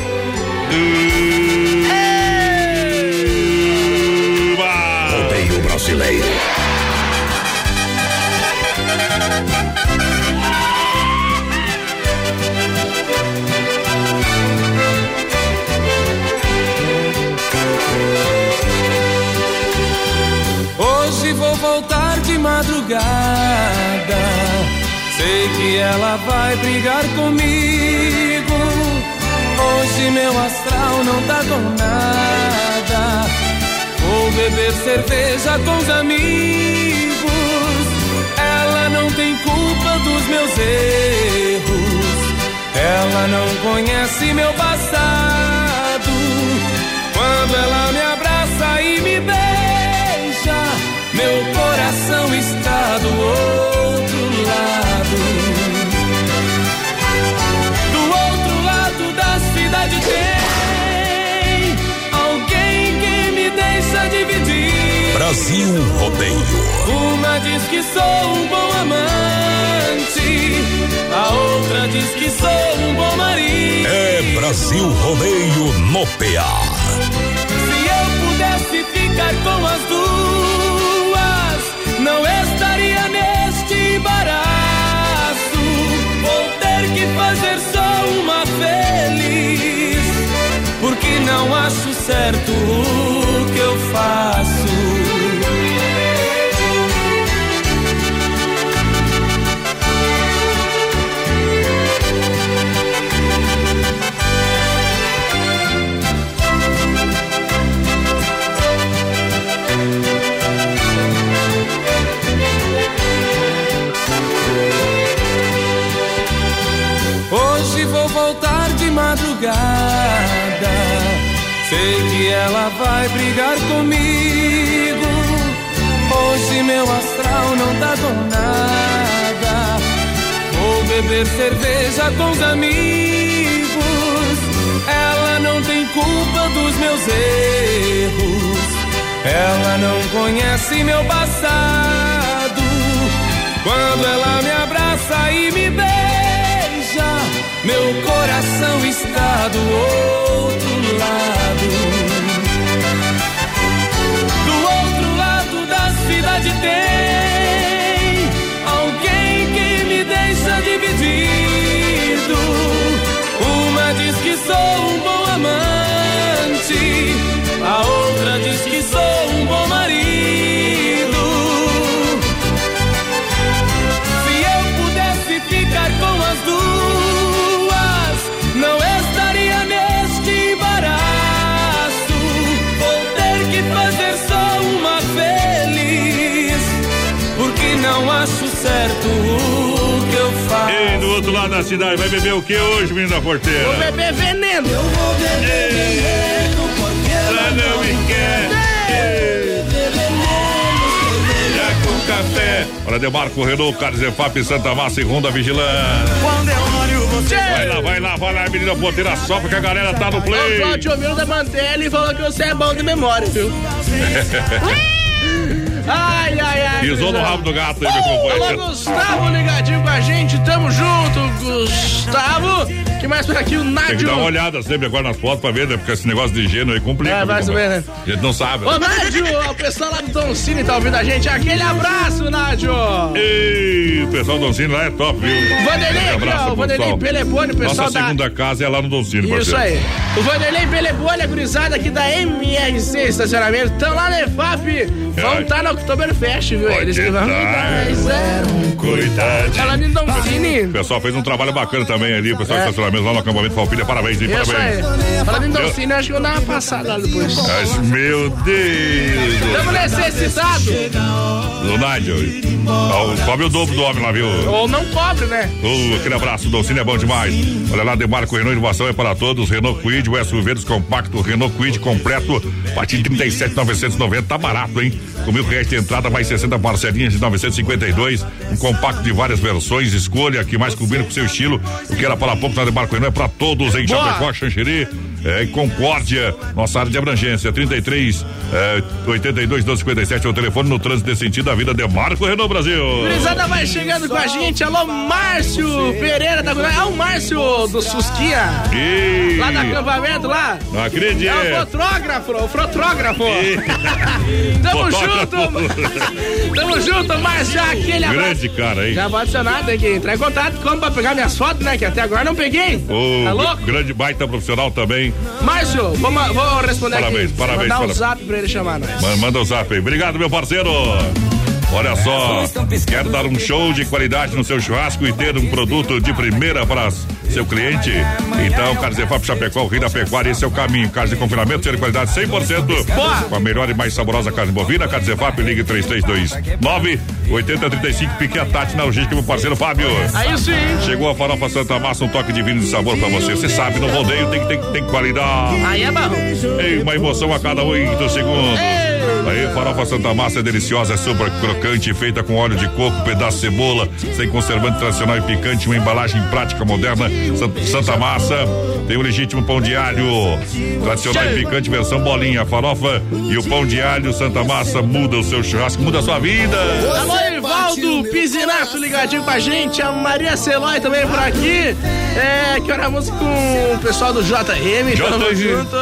Rodeio brasileiro. Madrugada. Sei que ela vai brigar comigo. Hoje meu astral não tá com nada. Vou beber cerveja com os amigos. Ela não tem culpa dos meus erros. Ela não conhece meu passado. Quando ela me abraça e me beija, meu coração está do outro lado. Do outro lado da cidade tem alguém que me deixa dividir. Brasil Rodeio. Uma diz que sou um bom amante, a outra diz que sou um bom marido. É Brasil Rodeio no PA. Se eu pudesse ficar com as duas, estaria neste embaraço. Vou ter que fazer só uma feliz, porque não acho certo o que eu faço. Madrugada. Sei que ela vai brigar comigo. Hoje meu astral não tá com nada. Vou beber cerveja com os amigos. Ela não tem culpa dos meus erros. Ela não conhece meu passado. Quando ela me abraça e me beija, meu coração está do outro lado. Do outro lado da cidade tem alguém que me deixa dividido. Uma diz que sou um bom amante, a outra diz que sou Da cidade, vai beber o que hoje, menino da porteira? Vou beber veneno. Eu vou beber veneno porque ela não me quer. Já com café. Olha, Demarco, Renault, Carlos EFAP, Santa Massa e Ronda Vigilância. Quando eu olho você. Vai lá, vai lá, vai lá, menina porteira, sopra que a galera tá no O play. Cláudio ouviu da Mantelli e falou que você é bom de memória, viu? [laughs] Ai, ai, ai. Pisou no rabo do gato aí, meu Alô, companheiro. Gustavo ligadinho com a gente, tamo junto, Gustavo. Que mais por aqui? O Tem que Nádio. dar uma olhada sempre agora nas fotos pra ver, né? Porque esse negócio de gênero aí complica. É, meu vai companheiro. saber, né? A gente não sabe. Ô, né? Nádio, o pessoal lá do Tom Cine tá ouvindo a gente. Aquele abraço, Nádio. Ei, o pessoal do Doncini lá é top, viu? Vanderlei aqui, abraço ó, o Vanderlei. Pelepone, o pessoal Nossa da- segunda casa é lá no Doncini, Isso parceiro. aí. O Vanderlei Pelebone, a gurizada aqui da MRC Estacionamento, estão lá na EFAP. Vão estar no Oktoberfest, viu? Pode Eles que vão tá. dar. Cuidado. Falando em Don Cine. O pessoal fez um trabalho bacana também ali, o pessoal É. do estacionamento lá no acampamento Falpilha. Parabéns, hein? Isso Parabéns. aí. Falando em Don Eu- Cine, acho que eu dar uma passada lá depois. Mas, meu Deus. Estamos necessitados. Do Nádio. Ó, Sobe o dobro do homem lá, viu? Ou não cobre, né? Ô, aquele abraço, Dolcine é bom demais. Olha lá, Demarco Renault Inovação é para todos. Renault Quid, o SUV dos compacto, Renault Quid completo, a partir de 37,990, tá barato, hein? Com mil reais de entrada, mais 60 parcelinhas de 952. Um compacto de várias versões, escolha que mais combina com o seu estilo. O que era para pouco na Demarco Renault é para todos em Boa. Chapecó, Xanxerê. É, em Concórdia, nossa área de abrangência, 33 é, 82 1257 é o telefone no trânsito desse sentido da vida Demarco Renault Brasil. Gurizada vai chegando com a gente. Alô, Márcio Pereira nós. É o Márcio do Susquinha. Ih. Lá do acampamento lá. Não acredito. É o fotrógrafo, o fotrógrafo. [laughs] Tamo Fotógrafo. junto. [laughs] Tamo junto, Márcio. Aquele abraço. Grande cara, hein? Já nada, tem que entrar em contato como pra pegar minhas fotos, né? Que até agora não peguei. Ô, Tá louco? grande baita profissional também. Márcio, vou, ma- vou responder Parabéns, aqui. parabéns, Mandar um parabéns. zap pra ele chamar nós. Ma- Manda o zap aí. Obrigado, meu parceiro. Olha só, quero dar um show de qualidade no seu churrasco e ter um produto de primeira para seu cliente? Então, Carnes EFAP Chapecó, o rei da pecuária, esse é o caminho. Carnes de confinamento, ser de qualidade 100%. Com a melhor e mais saborosa carne bovina, Carnes EFAP, ligue 3329 8035, pique a Tati na logística, meu parceiro Fábio. Aí sim. Chegou a farofa Santa Massa, um toque divino de sabor pra você. Você sabe, no rodeio tem, tem, tem qualidade. Aí é bom. Ei, uma emoção a cada oito segundos. Aí, farofa Santa Massa é deliciosa, é super crocante, feita com óleo de coco, pedaço de cebola, sem conservante tradicional e picante, uma embalagem prática moderna. San- Santa Massa tem o legítimo pão de alho, tradicional e picante, versão bolinha. Farofa e o pão de alho Santa Massa muda o seu churrasco, muda a sua vida. Alô, Ivaldo Pisinato ligadinho com a gente. A Maria Celói também por aqui. É, que hora música com o pessoal do JM. Tamo JM. junto.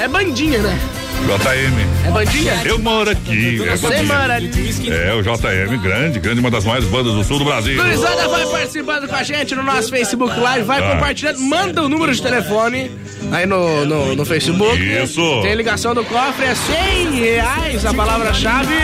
É bandinha, né? JM. É bandinha? Eu moro aqui. É, Você bandinha. mora ali. é o JM, grande, grande, uma das maiores bandas do sul do Brasil. Gurizada vai participando com a gente no nosso Facebook Live, vai Ah. compartilhando, manda o número de telefone aí no, no, no Facebook. Isso. Tem ligação do cofre, é 100 reais a palavra-chave.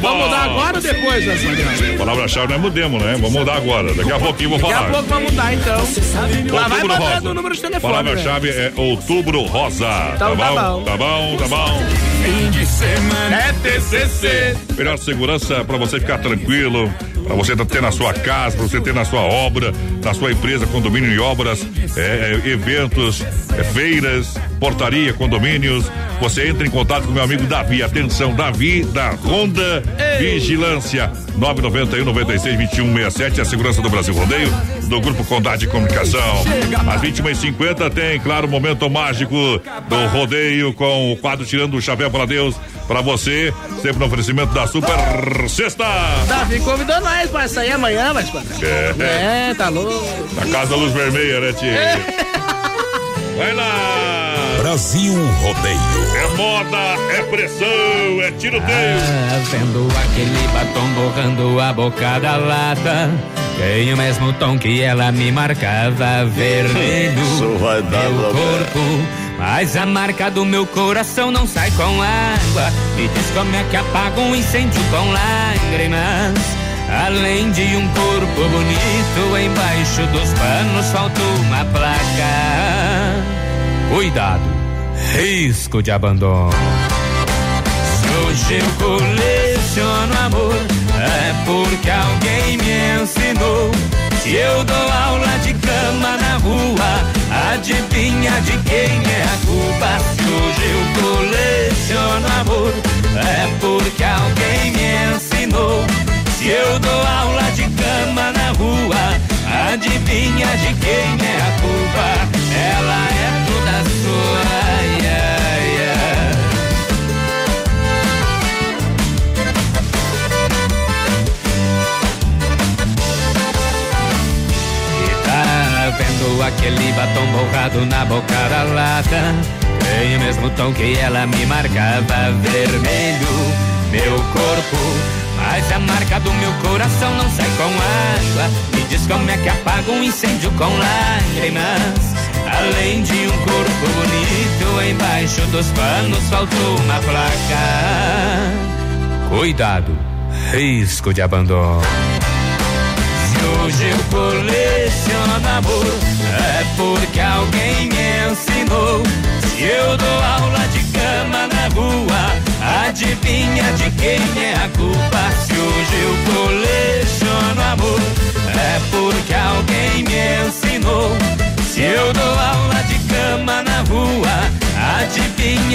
Vamos mudar agora ou depois, Antônio? Palavra-chave não é mudemos, né? Vamos mudar agora. Daqui a pouquinho vou Daqui falar. a pouco vamos mudar então. Lá vai Outubro mandando Rosa. o número de telefone. Palavra-chave é Outubro Rosa. Então tá bom. Tá bom, tá bom. Fim de semana é TCC. Melhor segurança pra você ficar tranquilo, Para você ter na sua casa, para você ter na sua obra, na sua empresa, condomínio e obras, é, eventos, é, feiras, portaria, condomínios. Você entra em contato com meu amigo Davi. Atenção, Davi da Honda Ei. Vigilância. 991 96 21 67, a segurança do Brasil Rodeio, do Grupo Condade de Comunicação. Às 21h50 tem, claro, o momento mágico do rodeio com o quadro Tirando o Chapéu para Deus para você, sempre no oferecimento da Super Sexta. Davi convidou nós para sair amanhã, mas é. é, tá louco. Na Casa da Luz Vermelha, né, tia? É. Vai lá! Brasil Rodeio. É moda, é pressão, é tiroteio. Ah, vendo aquele batom borrando a boca da lata. Tem o mesmo tom que ela me marcava, vermelho. Isso vai dar meu corpo. Mas a marca do meu coração não sai com água. Me diz como é que apaga um incêndio com lágrimas. Além de um corpo bonito, embaixo dos panos faltou uma placa. Cuidado, risco de abandono. Se hoje eu coleciono amor, é porque alguém me ensinou. Se eu dou aula de cama na rua, adivinha de quem é a culpa? Se hoje eu coleciono amor, é porque alguém me ensinou. Se eu dou aula de cama na rua, adivinha de quem é a culpa? Ela é vendo aquele batom borrado na boca da lata. Tem o mesmo tom que ela me marcava, vermelho, meu corpo. Mas a marca do meu coração não sai com água. Me diz como é que apaga um incêndio com lágrimas. Além de um corpo bonito, embaixo dos panos faltou uma placa. Cuidado, risco de abandono. Se hoje eu coleciono amor, é porque alguém me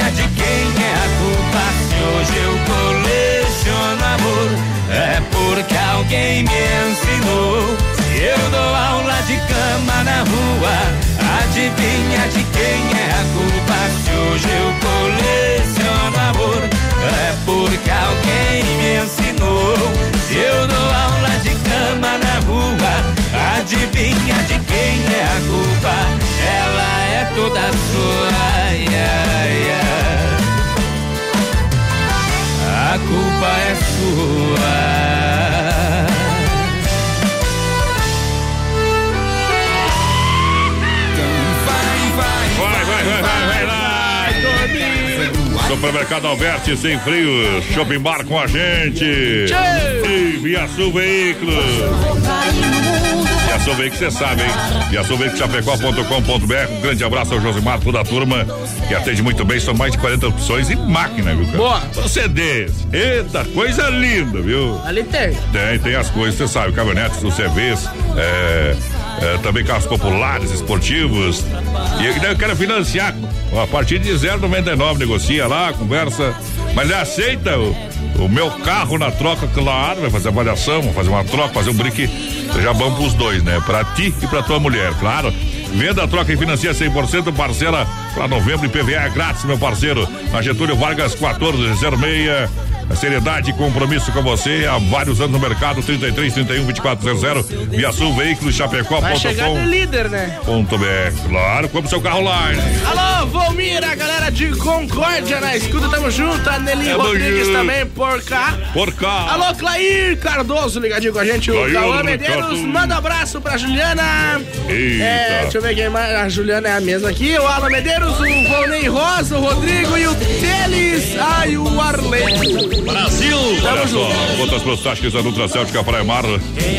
adivinha de quem é a culpa? Se hoje eu coleciono amor, é porque alguém me ensinou. Se eu dou aula de cama na rua, adivinha de quem é a culpa? Se hoje eu coleciono amor, é porque alguém me ensinou. Se eu dou Adivinha de quem é a culpa? Ela é toda sua. Yeah, yeah. A culpa é sua. Vai, vai, vai, vai, vai lá. Supermercado Alberti sem frio, Shopping Bar com a gente. E Via Sul Veículos. Viação Veículos, você sabe, hein? Viação Veículos Chapecó.com.br. Um grande abraço ao Josimar, toda a turma que atende muito bem. São mais de 40 opções e máquina, viu, cara? Boa. CDs. Eita, coisa linda, viu? Ali tem. Tem, tem as coisas, você sabe, caminhonetes, os CVs, é, é, também carros populares, esportivos. E daí eu quero financiar a partir de 0,99, negocia lá, conversa. Mas ele aceita o, o meu carro na troca, claro, vai fazer avaliação, vai fazer uma troca, fazer um brinque. Já bom pros dois, né? Pra ti e pra tua mulher, claro. Venda, troca e financia 100%, parcela para novembro e PVA é grátis, meu parceiro. Na Getúlio Vargas 1406. A seriedade e compromisso com você há vários anos no mercado, 33, 31, 2400, Via Sul Veículos, Chapecó. Vai chegar de líder, né? Ponto BR. Claro, compre seu carro lá. Alô, Volmira, galera de Concórdia na escuta, tamo junto. A Nelly Rodrigues junto. também, por cá. Por cá. Alô, Clair Cardoso, ligadinho com a gente. o Cauã Medeiros, manda um abraço pra Juliana. Eita. É, deixa eu ver quem mais. A Juliana é a mesma aqui. O Alan Medeiros, o Volney Rosa, o Rodrigo e o Teles. Ai, o Arley. Brasil! Olha só, gotas prostáticas da Nutracéutica Praia Mar.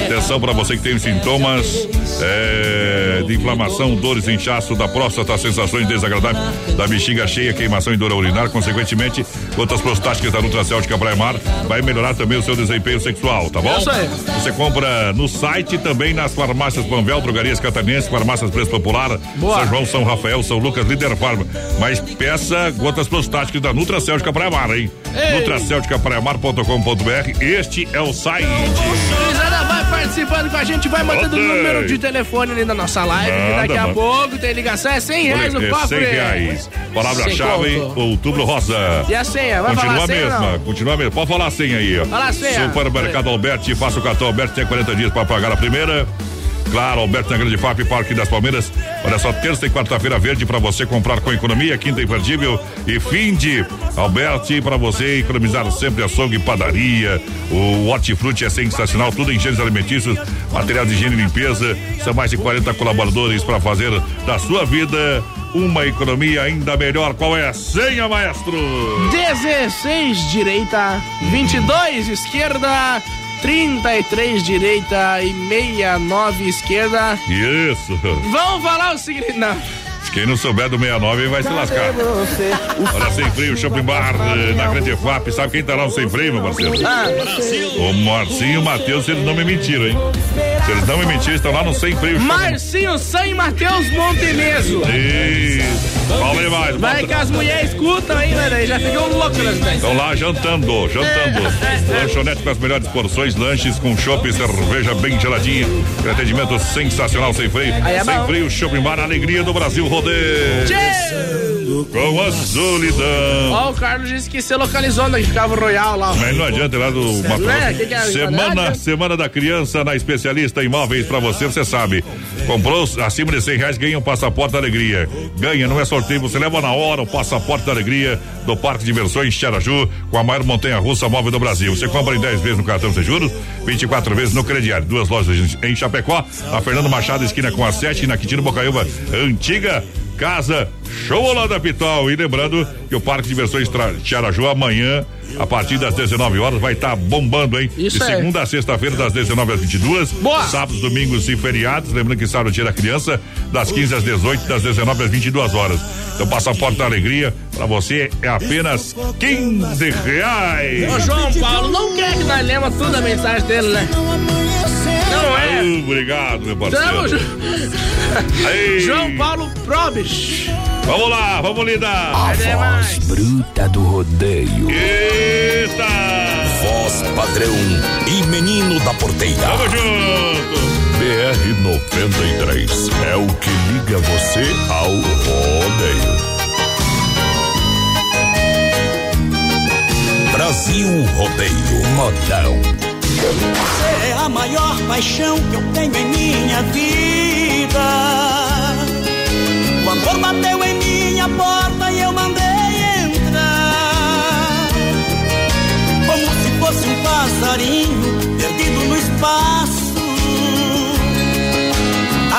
Atenção para você que tem sintomas é, de inflamação, dores, inchaço da próstata, sensações desagradáveis da bexiga cheia, queimação e dor urinar. Consequentemente, gotas prostáticas da Nutracéutica Praia Mar vai melhorar também o seu desempenho sexual, tá bom? Isso aí. Você compra no site também nas farmácias Panvel, Drogarias Catarinense, Farmácias Preço Popular, Boa. São João, São Rafael, São Lucas, Líder Farma. Mas peça gotas prostáticas da Nutracéutica Praia Mar, hein? Nutracéuticapraiamar.com.br. Este é o site. Gurizada, vai participando com a gente, vai mandando o número de telefone ali na nossa live. Manda, daqui a pouco tem ligação, é 100 reais no É cofre. 100 reais. Palavra-chave, outubro rosa. E a senha? Vai continua a senha mesma, não? continua a mesma. Pode falar a senha aí. Fala a senha. Supermercado Alberti, faça o cartão Alberti, tem 40 dias para pagar a primeira. Claro, Alberto na Grande FAP, Parque das Palmeiras. Olha só, terça e quarta-feira verde para você comprar com economia, quinta imperdível e fim de Alberti para você economizar sempre açougue padaria. O hortifruti é sensacional, tudo em gêneros alimentícios, material de higiene e limpeza. São mais de 40 colaboradores para fazer da sua vida uma economia ainda melhor. Qual é a senha, maestro? 16 direita, 22 esquerda, 33 direita e 69 esquerda. Isso. Vamos falar o seguinte, não. Quem não souber do 69 vai se lascar. Olha, sem freio, Shopping Bar, eh, na Grande FAP. Sabe quem tá lá no sem freio, meu parceiro? Ah. O Marcinho e Matheus, eles não me mentiram, hein? Se eles não me mentiram, estão lá no sem freio. Marcinho San e Matheus Monteneso. Isso. Falei mais. Vai que as mulheres escutam aí, né? Daí Já ficam loucos nas ideias. Estão lá jantando, jantando. Lanchonete com as melhores porções, lanches com chopp e cerveja bem geladinha. Atendimento sensacional, sem freio. É sem freio, Shopping Bar, alegria do Brasil, rodeio. Com a solidão. Ó, o Carlos disse que se localizou onde ficava o Royal lá. Mas não adianta lá do Mato É, que que é? Semana, semana da criança na especialista imóveis pra você, você sabe. Comprou acima de 100 reais, ganha um passaporte da alegria. Ganha, não é sorteio, você leva na hora o passaporte da alegria do Parque de Diversões Xaraju, com a maior montanha russa móvel do Brasil. Você compra em 10 vezes no cartão sem juros, 24 vezes no crediário. Duas lojas em Chapecó, a Fernando Machado, esquina com a 7, e na Quintino Bocaiúva, antiga. Casa Show lá da Pitol. E lembrando que o Parque de Diversões Tiaraju amanhã, a partir das 19 horas, vai estar bombando, hein? Isso de aí. segunda a sexta-feira, das 19 às 22. Boa. Sábados, domingos e feriados. Lembrando que sábado é dia da criança, das 15 às 18, das 19 às 22 horas. Então, passaporte da alegria, pra você é apenas 15 reais. Ô, João Paulo, não quer que nós lemos toda a mensagem dele, né? Não é. Obrigado, meu Tamo parceiro. junto. Aí. João Paulo Probes. Vamos lá, vamos lidar. Até mais. Bruta do rodeio. Eita! Voz padrão e menino da porteira. Tamo junto. BR 93 é o que liga você ao rodeio. Brasil Rodeio. Modão. Você é a maior paixão que eu tenho em minha vida. O amor bateu em minha porta e eu mandei entrar. Como se fosse um passarinho perdido no espaço.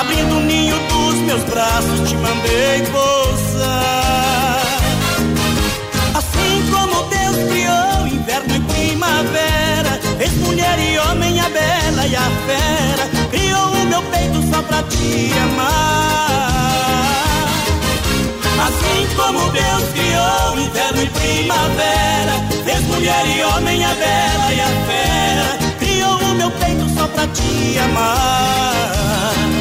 Abrindo o ninho dos meus braços, te mandei pousar. Fez mulher e homem a bela e a fera, criou o meu peito só pra te amar. Assim como Deus criou inverno e primavera, fez mulher e homem a bela e a fera, criou o meu peito só pra te amar.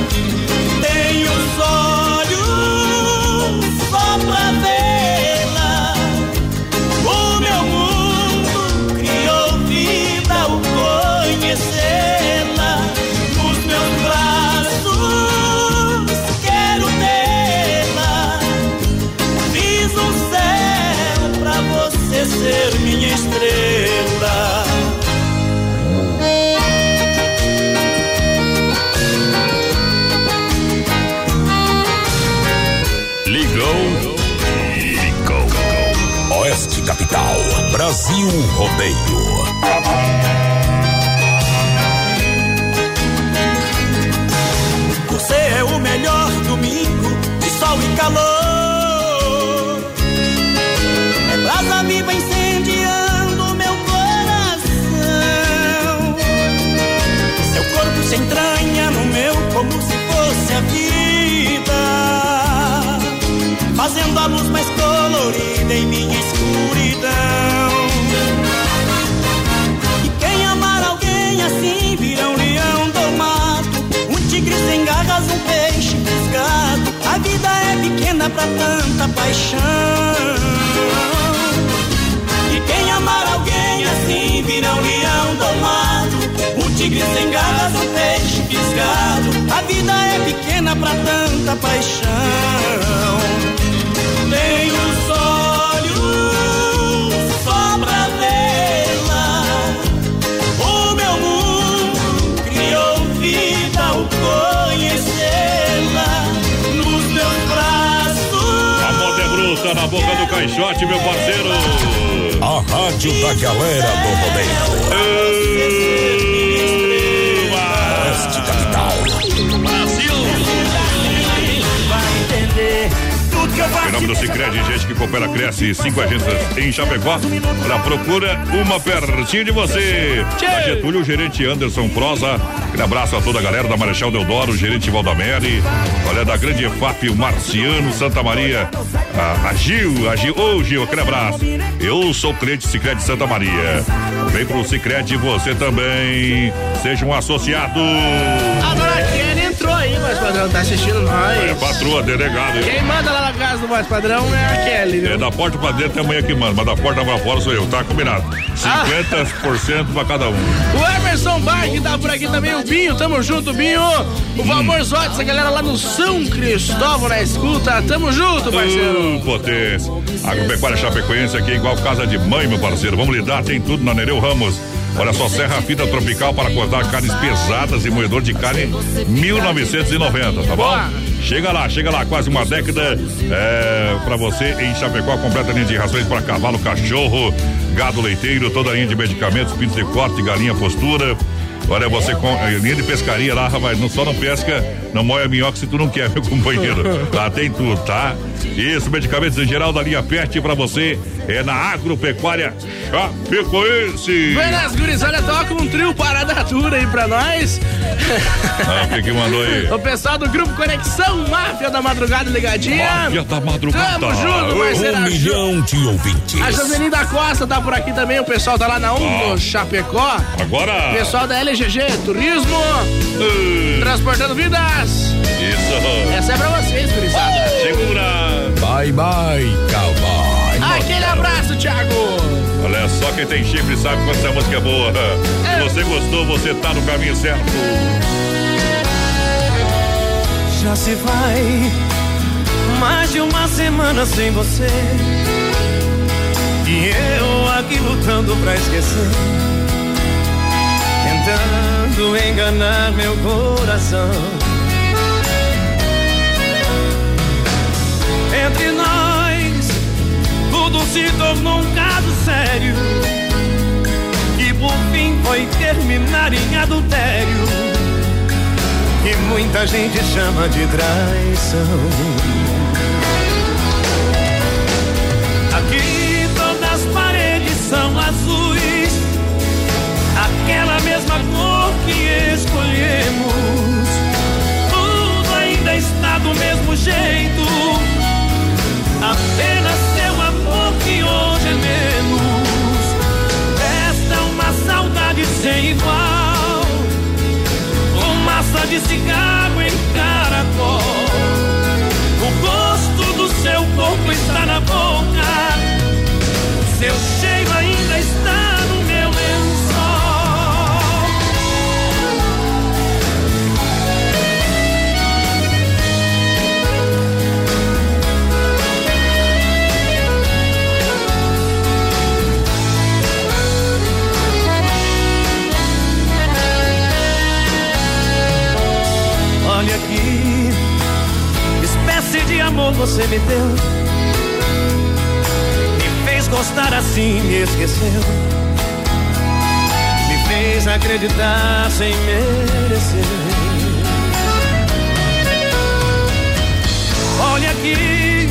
Brasil Rodeio. Você é o melhor domingo de sol e calor. Paixão. E quem amar alguém assim vira um leão domado. O tigre sem garras, o peixe fisgado. A vida é pequena pra tanta paixão. Caixote, meu parceiro. A rádio da galera do rodeio. Oeste Capital. Vai entender tudo que eu faço. Em nome do Cicred, gente que coopera, cresce, cinco agências em Chapecó. Pra procura uma pertinho de você. A Getúlio, o gerente Anderson Prosa. Aquele abraço a toda a galera da Marechal Deodoro, gerente Valdamere. Olha, da grande EFAP, o Marciano, Santa Maria. A, a Gil, a Gil. Ô, Gil, aquele abraço. Eu sou cliente Cicred Santa Maria. Vem pro Cicred você também. Seja um associado. Mas padrão, tá assistindo nós. É patroa, delegado. Quem manda lá na casa do mais padrão é a Kelly, viu? É da porta pra dentro até amanhã que manda, mas da porta pra fora sou eu, tá combinado. 50% pra cada um. O Emerson Bach tá por aqui também, o Binho, tamo junto, Binho. O Valmor Zotes, a galera lá no São Cristóvão na escuta, tamo junto, parceiro. Uh, potência. Agropecuária Chapecoense aqui é igual casa de mãe, meu parceiro. Vamos lidar, tem tudo na Nereu Ramos. Olha só, Serra Fita Tropical para cortar carnes pesadas e moedor de carne 1990, tá bom? Chega lá, chega lá, quase uma década é, para você em Chapecó, completa linha de rações para cavalo, cachorro, gado leiteiro, toda linha de medicamentos, pintos de corte, galinha, postura. Olha, você com eh, linha de pescaria lá, rapaz, não, só não pesca, não moia minhoca se tu não quer, [laughs] meu companheiro. Lá tem tudo, tá? Isso, medicamentos em geral da linha Pet pra você é na Agropecuária Chapecoense. Buenas, gurizada, toca um trio parada dura aí pra nós. Ah, o que que mandou aí? [laughs] O pessoal do grupo Conexão Máfia da Madrugada ligadinha. Máfia da Madrugada. Tamo junto, parceiro. Um milhão de ouvintes. A Joselina da Costa tá por aqui também, o pessoal tá lá na 1 no Chapecó. Agora. Pessoal da LGG Turismo. Transportando vidas. Isso. Essa é pra vocês, gurizada. Segura. Bye, bye, cowboy. Aquele abraço, Thiago. Olha só quem tem chifre sabe quando essa música é boa. Se você gostou, você tá no caminho certo. Já se vai mais de uma semana sem você. E eu aqui lutando pra esquecer. Tentando enganar meu coração. Entre nós, tudo se tornou um caso sério. E por fim foi terminar em adultério que muita gente chama de traição. Cor que escolhemos. Tudo ainda está do mesmo jeito, apenas seu amor que hoje é menos. Resta uma saudade sem igual fumaça de cigarro em caracol. O gosto do seu corpo está na boca, seu cheiro amor você me deu. Me fez gostar assim, me esqueceu. Me fez acreditar sem merecer. Olha aqui,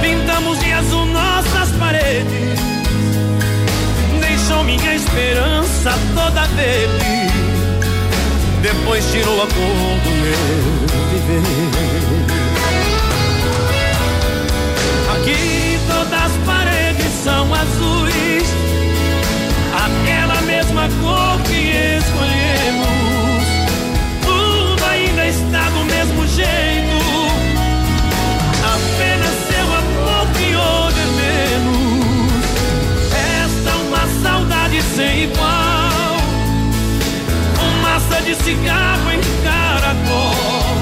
pintamos de azul nossas paredes. Deixou minha esperança toda dele depois tirou a cor do meu viver. azuis, aquela mesma cor que escolhemos. Tudo ainda está do mesmo jeito, apenas seu amor que hoje é menos. Esta uma saudade sem igual, fumaça de cigarro em caracol.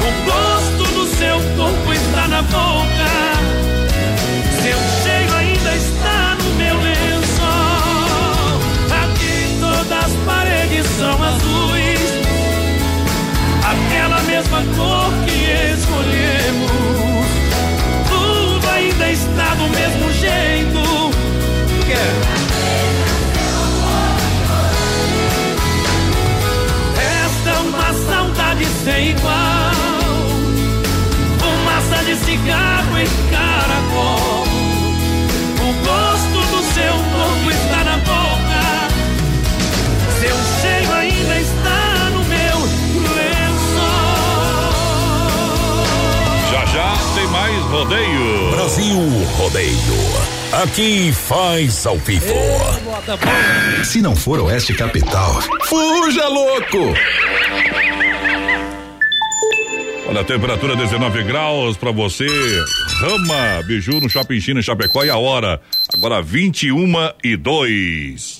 O gosto do seu corpo está na boca. Seu cheiro ainda está no meu lençol. Aqui todas as paredes são azuis. Aquela mesma cor que escolhemos. Tudo ainda está do mesmo jeito. Yeah. sem igual. Fumaça de cigarro rodeio. Brasil Rodeio. Aqui faz ao vivo. Se não for Oeste Capital, fuja louco! Olha a temperatura 19 graus para você. Rama Biju no Shopping China Chapecó e a hora agora 21 e 2.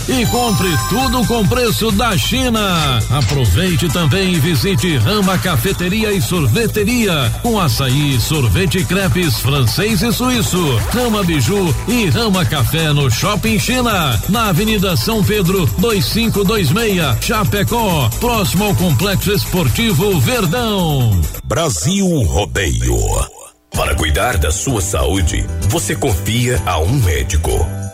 e compre tudo com preço da China. Aproveite também e visite Rama Cafeteria e Sorveteria com açaí, sorvete crepes francês e suíço, Rama Biju e Rama Café no Shopping China, na Avenida São Pedro 2526, Chapecó, próximo ao Complexo Esportivo Verdão. Brasil Rodeio. Para cuidar da sua saúde, você confia a um médico.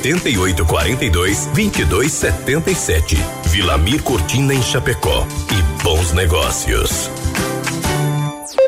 88 42 22 77. Vilamir Cortina em Chapecó. E bons negócios.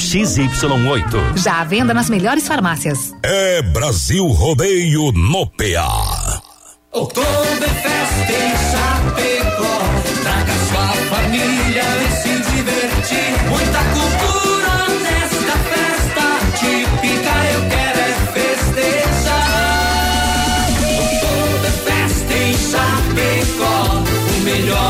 XY8. Já à venda nas melhores farmácias. É Brasil Rodeio no PA. Oktoberfest em Chapecó. Traga sua família e se divertir. Muita cultura nesta festa típica. Eu quero é festejar. Oktoberfest em Chapecó. O melhor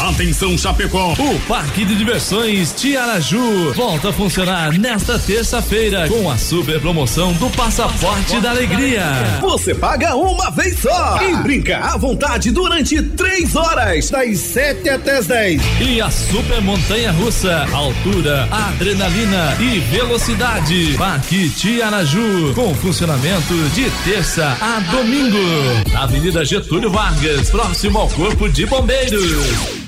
Atenção Chapecó, o Parque de Diversões Tiaraju volta a funcionar nesta terça-feira com a super promoção do Passaporte da Alegria. Você paga uma vez só e brinca à vontade durante três horas, das 7 até as 10. E a super montanha russa, altura, adrenalina e velocidade. Parque Tiaraju, com funcionamento de terça a domingo. Na Avenida Getúlio Vargas, próximo ao Corpo de Bombeiros.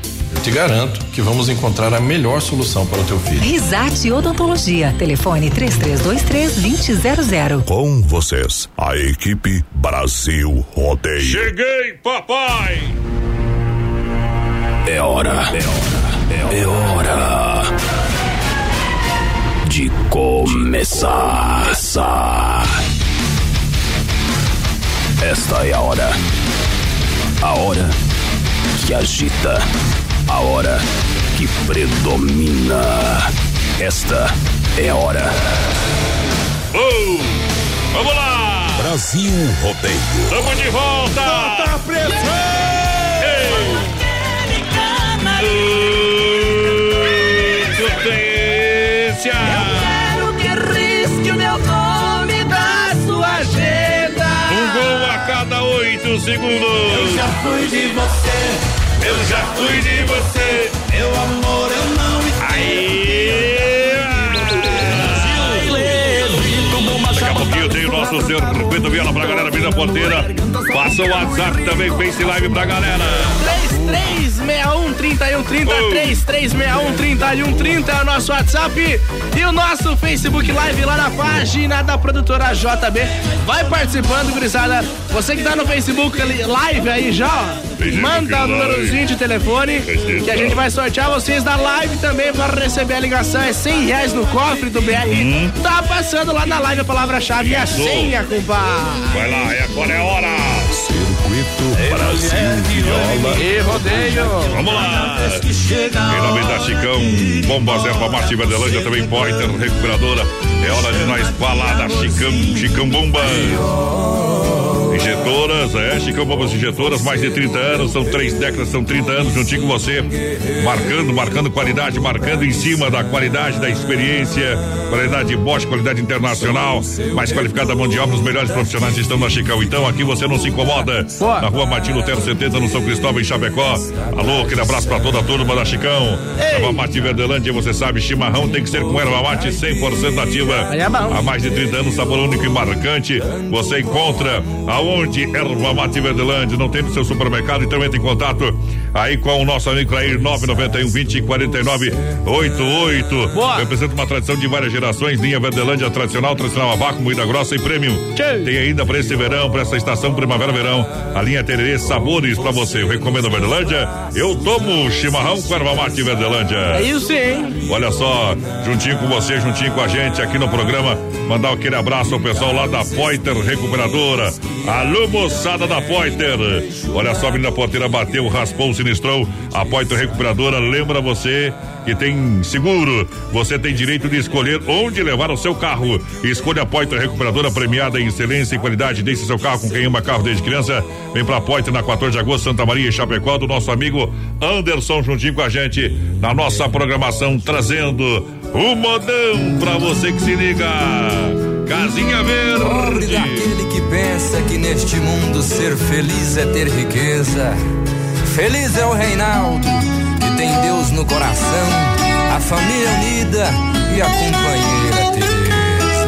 Eu te garanto que vamos encontrar a melhor solução para o teu filho. Risate Odontologia. Telefone 3323 2000. Com vocês, a equipe Brasil Rodeio. Cheguei, papai! É hora. É hora. É hora. De começar. Esta é a hora. A hora que agita. A hora que predomina. Esta é a hora. Oh, vamos lá! Brasil Rodeio. Tamo de volta! Bota a pressão! Potência! Quero que risque o meu nome da sua agenda. Um gol a cada oito segundos. Eu já fui de você, eu já fui de você. Meu amor, eu não Daqui a pouquinho tem o nosso circuito Viola pra galera, vida porteira. Passa o WhatsApp também, Face Live pra galera. 3361 3130 3361 3130 é o nosso WhatsApp e o nosso Facebook Live lá na página da produtora JB. Vai participando, gurizada. Você que tá no Facebook live aí já, ó, manda o númerozinho de telefone que a gente vai sortear vocês da live também para receber a ligação. É 100 reais no cofre do BR. Tá passando lá na live a palavra-chave e a senha, compadre. Vai lá, é agora é a hora. Circuito Brasil Viola. E rodeio. Vamos lá. Em nome da Chicão, Bombas Erva Mate Verdelândia, também Pointer, recuperadora. É hora de nós falar da Chicão, Chicão Bomba. Injetoras, é, Chicão Bombas Injetoras, mais de 30 anos, são três décadas, são 30 anos juntinho com você, marcando, marcando qualidade, marcando em cima da qualidade, da experiência, qualidade Bosch, qualidade internacional, mais qualificada mão de obra, os melhores profissionais estão na Chicão. Então aqui você não se incomoda. Na rua Martim Lutero 70, no São Cristóvão, em Chapecó. Alô, aquele abraço pra toda a turma da Chicão. Erva Mate Verdelândia, você sabe, chimarrão tem que ser com erva mate 100% nativa. Há mais de 30 anos, sabor único e marcante. Você encontra aonde Erva Mate Verdelândia, não tem no seu supermercado, então entre em contato aí com o nosso amigo Clair 991 20 49 88. Boa. Representa uma tradição de várias gerações, linha Verdelândia tradicional, tradicional a vácuo, moída grossa e premium. Tem ainda para esse verão, para essa estação primavera-verão, a linha Tererê sabores para você. Eu recomendo a Verdelândia. Eu tomo chimarrão com erva mate Verdelândia. É isso, hein? Olha só, juntinho com você, juntinho com a gente aqui no programa, mandar aquele abraço ao pessoal lá da Poiter Recuperadora. Alô, moçada da Poiter. Olha só, menina porteira bateu, raspou, sinistrou. A Poiter Recuperadora lembra você que tem seguro. Você tem direito de escolher onde levar o seu carro. Escolha a Poiter Recuperadora premiada em excelência e qualidade. Deixe seu carro com quem ama carro desde criança. Vem pra Poiter na 14 de agosto, Santa Maria e Chapecó, do nosso amigo Anderson juntinho com a gente na nossa programação, trazendo o modão pra você que se liga. Casinha Verde. Aquele que pensa que neste mundo ser feliz é ter riqueza. Feliz é o Reinaldo, que tem Deus no coração, a família unida e a companheira Teresa.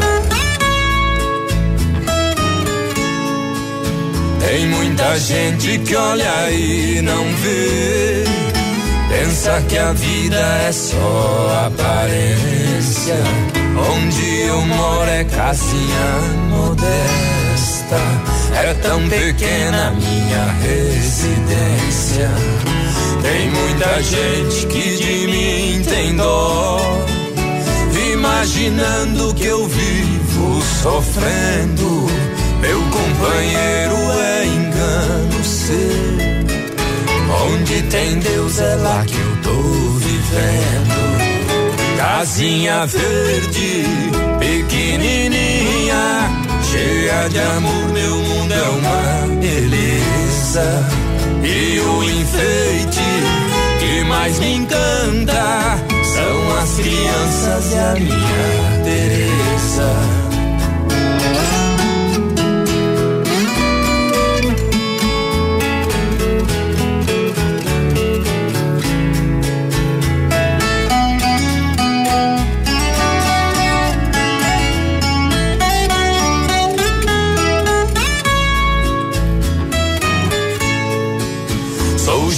Tem muita gente que olha e não vê. Pensa que a vida é só aparência. Onde eu moro é casinha modesta. É tão pequena minha residência. Tem muita gente que de mim tem dó. Imaginando que eu vivo sofrendo. Meu companheiro é engano seu. Onde tem Deus é lá que eu tô vivendo. Casinha verde, pequenininha, cheia de amor, meu mundo é uma beleza. E o enfeite que mais me encanta são as crianças e a minha Teresa.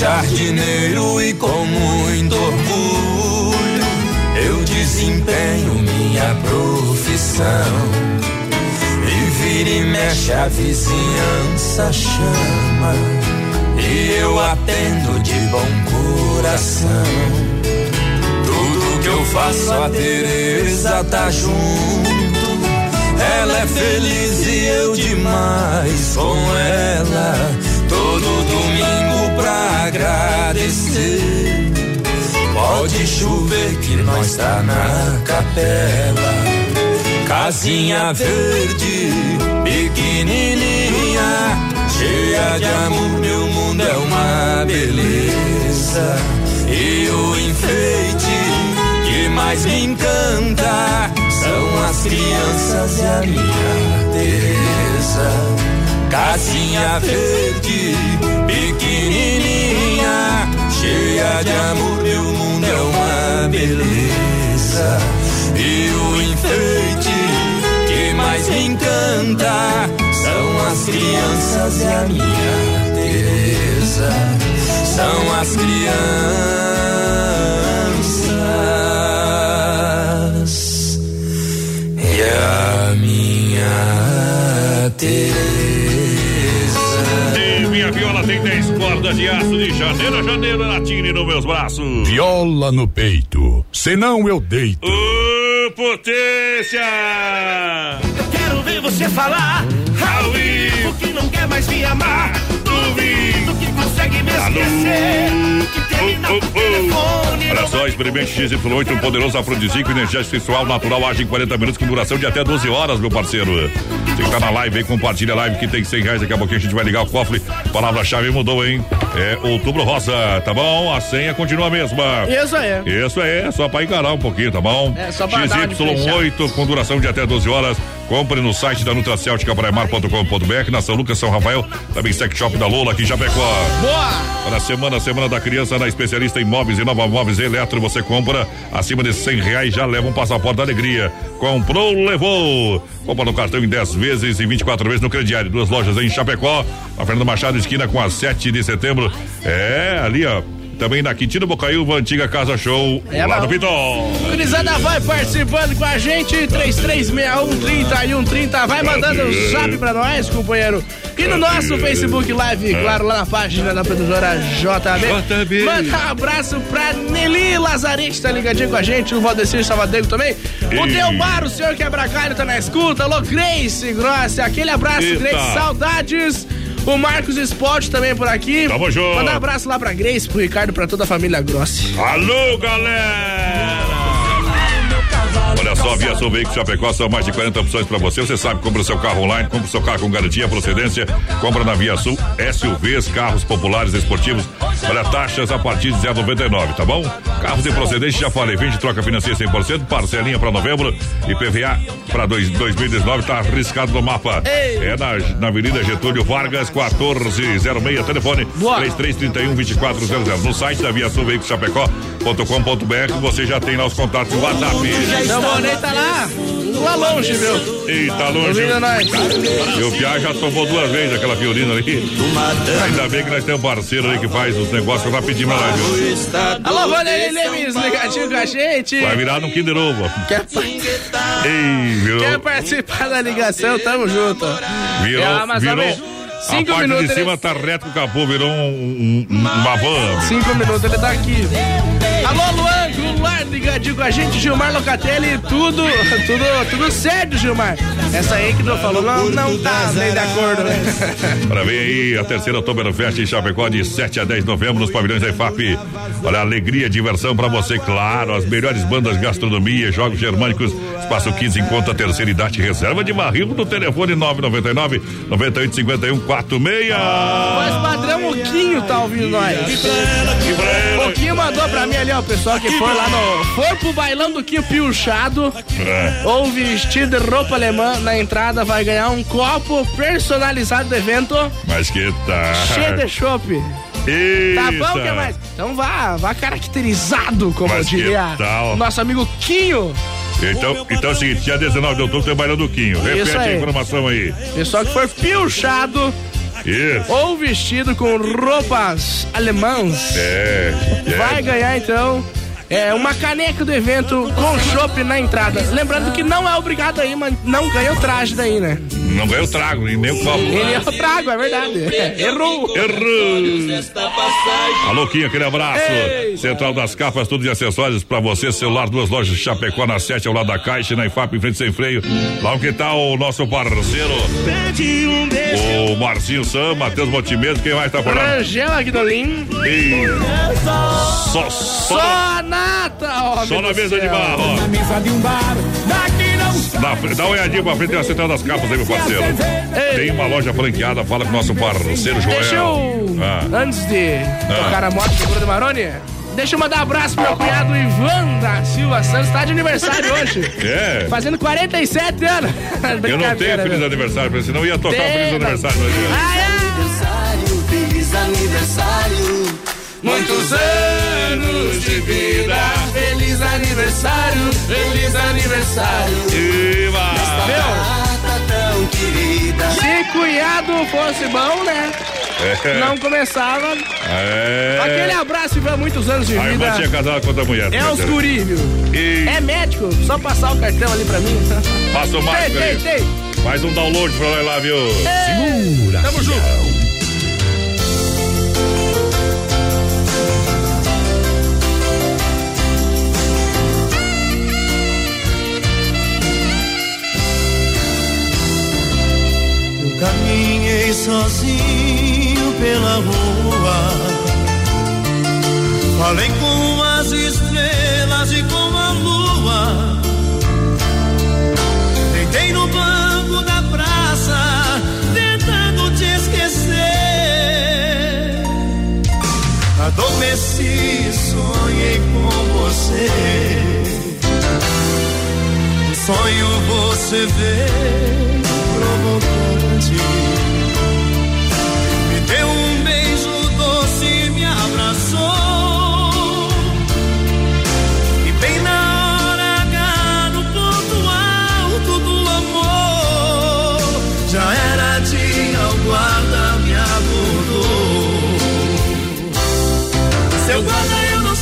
Jardineiro e com muito orgulho eu desempenho minha profissão. E vira e mexe a vizinhança chama e eu atendo de bom coração. Tudo que eu faço a Teresa tá junto. Ela é feliz e eu demais com ela. Todo domingo pra agradecer. Pode chover que nós tá na capela. Casinha verde, pequenininha, cheia de amor, meu mundo é uma beleza. E o enfeite que mais me encanta são as crianças e a minha Teresa. Casinha verde, pequenininha, cheia de amor, meu mundo é uma beleza. E o enfeite que mais me encanta são as crianças e a minha Teresa. São as crianças e a minha Teresa. Minha viola tem 10 cordas de aço de janeiro a janeiro na tine nos meus braços. Viola no peito, senão eu deito. Ô, potência! Quero ver você falar ao vivo que não quer mais me amar. Duvido que consegue me esquecer. Olha só, experimente XY8, um poderoso afrodisíaco energético sexual natural, age em 40 minutos com duração de até 12 horas, meu parceiro. Você que tá na live aí, compartilha a live que tem 100 reais, daqui a pouquinho a gente vai ligar o cofre. Palavra-chave mudou, hein? É outubro rosa, tá bom? A senha continua a mesma. Isso aí. Isso aí, é só pra encarar um pouquinho, tá bom? É, só pra dar uma XY8 com duração de até 12 horas. Compre no site da Nutracêutica Praemar.com.br, na São Lucas, São Rafael, também Sex Shop da Lola, aqui em Chapecó. Boa! Para a semana, semana da criança, na especialista em móveis e nova móveis e eletro, você compra acima de cem reais, já leva um passaporte da alegria. Comprou, levou. Compra no cartão em 10 vezes e 24 vezes no crediário. Duas lojas em Chapecó, na Fernando Machado, esquina com a 7 de setembro. É, ali, ó. Também na Quintino Bocaiúva, antiga Casa Show, É lá bom. no Pitol. Gurizada vai participando com a gente, 3361 30 e 130. Vai mandando o zap pra nós, companheiro. E no nosso Facebook Live, claro, lá na página da produtora JB. JB. Manda um abraço pra Nelly Lazarete, tá ligadinho com a gente. O Valdecir Salvadego também. O Delmar, o senhor Quebra-Calho tá na escuta. Alô, Grace Grossi. Aquele abraço, Eita. Grace. Saudades. O Marcos Sport também por aqui. Tamo junto. Manda um abraço lá pra Grace, pro Ricardo, pra toda a família Grossi. Alô, galera! Via Sul Veículos Chapecó são mais de 40 opções para você. Você sabe, compra o seu carro online, compra o seu carro com garantia, procedência, compra na Via Sul, SUVs, carros populares esportivos. Olha, taxas a partir de 0,99, tá bom? Carros de procedência, já falei, vende troca financeira 100%, parcelinha para novembro e PVA para 2019 tá arriscado no mapa. É na, na Avenida Getúlio Vargas, 1406, telefone 3331 2400. No site da Via Sul Veículos Chapecó.com.br você já tem lá os contatos do WhatsApp. Tá lá, lá longe, meu. Eita, longe. Ouvindo nós. Piá já tomou duas vezes aquela violina ali. Ainda bem que nós temos um parceiro aí que faz os negócios rapidinho pra nós, viu? Alô, Vanderlei Lemes, ligadinho com a gente. Vai virar no Kinder Ovo. Quer, Ei, quer participar da ligação? Tamo junto. Virou, mas virou. também, a Cinco parte minutos. de cima ele- tá reto com o capô, virou um, um- uma van. Cinco minutos ele tá aqui. Ligadinho com a gente. Gilmar Locatelli, tudo, tudo, tudo certo, Gilmar. Essa aí que tu falou não, não tá nem de acordo, né? Para ver aí a terceira Oktoberfest em Chapecó de 7 a 10 de novembro nos pavilhões da IFAP. Olha, alegria, diversão para você, claro. As melhores bandas gastronomia, jogos germânicos, espaço 15 encontra a terceira idade, reserva de barril no telefone 999 9851 46. Mas padrão, o Quinho tá ouvindo nós. O Quinho mandou pra mim ali, ó, o pessoal que for lá no. For pro bailão do Quinho Piochado. É. ou vestido de roupa alemã na entrada vai ganhar um copo personalizado do evento Mas que tá. cheio de chopp. Tá bom, Eita. que mais? Então vá, vá caracterizado, como Mas diria. tal? Nosso amigo Quinho. Então, então é o seguinte, dia 19 de outubro tem bailão do Quinho. Repete a informação aí. Pessoal que for piochado, Isso. ou vestido com roupas alemãs, É. vai ganhar então é, uma caneca do evento com chopp na entrada. Lembrando que não é obrigado aí, mas não ganha o traje daí, né? Não ganha o trago, e nem o copo. Ele é o trago, é verdade. Errou. Errou. Alô, Kim, aquele abraço. Ei. Central das Capas, tudo de acessórios pra você. Celular, duas lojas de Chapecó na 7, ao lado da Caixa, e na IFAP, em frente sem freio. Lá que tá o nosso parceiro. O Marcinho Sam, Matheus Montimedo, quem mais tá por lá? Angela Guidolin. E... Só, Só só, a nata, ó. só na mesa de bar, ó. Na mesa de um bar, daqui Dá, dá uma olhadinha pra frente da Central das Capas aí, meu parceiro. Tem uma loja franqueada, fala com o nosso parceiro Joel. Deixa eu, Ah. antes de tocar a moto do Bruno Maroni, deixa eu mandar um abraço pro meu cunhado Ivan da Silva Santos, tá de aniversário hoje. [laughs] É. Fazendo 47 anos. [laughs] Eu não tenho Brincadeira, feliz né? aniversário, porque senão eu ia tocar Tem, feliz aniversário pra ele. aniversário, feliz aniversário. Muitos anos de vida, feliz aniversário, feliz aniversário. Viva! Data tão querida. Se cunhado fosse bom, né? É. Não começava. É. Aquele abraço, Ivan, muitos anos de A irmã tinha vida. casado com outra mulher. É os guri, viu? E É médico, só passar o cartão ali pra mim. passa o mais Tem, tem, tem. Faz um download pra nós lá, viu? Segura. Tamo junto. Caminhei sozinho pela rua. Falei com as estrelas e com a lua. Deitei no banco da praça, tentando te esquecer. Adormeci, sonhei com você. Sonho você veio provocante.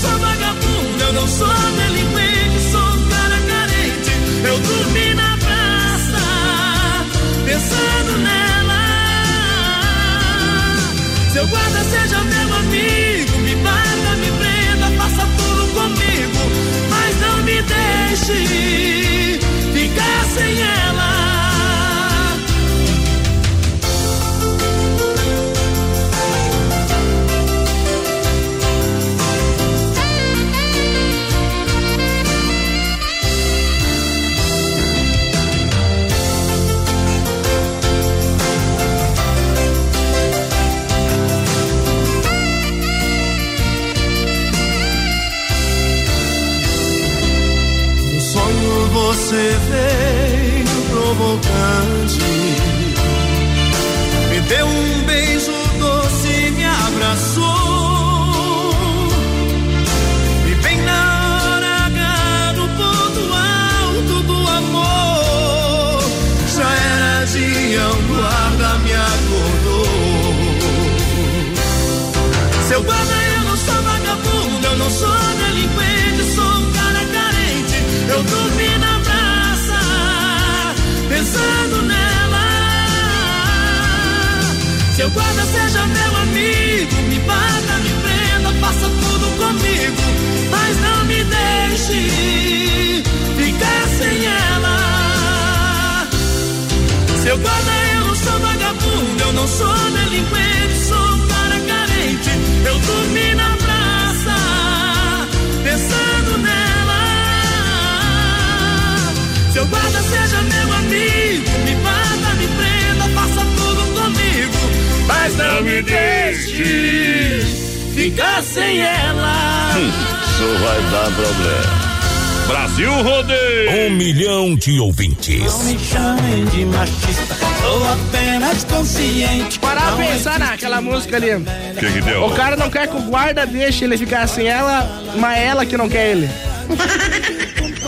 Sou vagabundo, eu não sou delinquente, sou um cara carente. Eu dormi na praça, pensando nela. Seu guarda, seja meu amigo, me bata, me prenda, faça tudo comigo, mas não me deixe provocante. Me deu um beijo doce, me abraçou. Seu guarda, seja meu amigo, me bata, me prenda, faça tudo comigo, mas não me deixe ficar sem ela. Seu guarda, eu não sou vagabundo, eu não sou delinquente, sou um cara carente. Eu dormi na praça, pensando nela. Seu guarda, seja meu amigo, me mas não me deixe ficar sem ela. Isso vai dar problema. Brasil Rodeio. Um milhão de ouvintes. Não me chamem de machista, sou apenas consciente. Parar pra pensar naquela música ali. O que que deu? O cara não quer que o guarda deixe ele ficar sem ela, mas é ela que não quer ele. [laughs]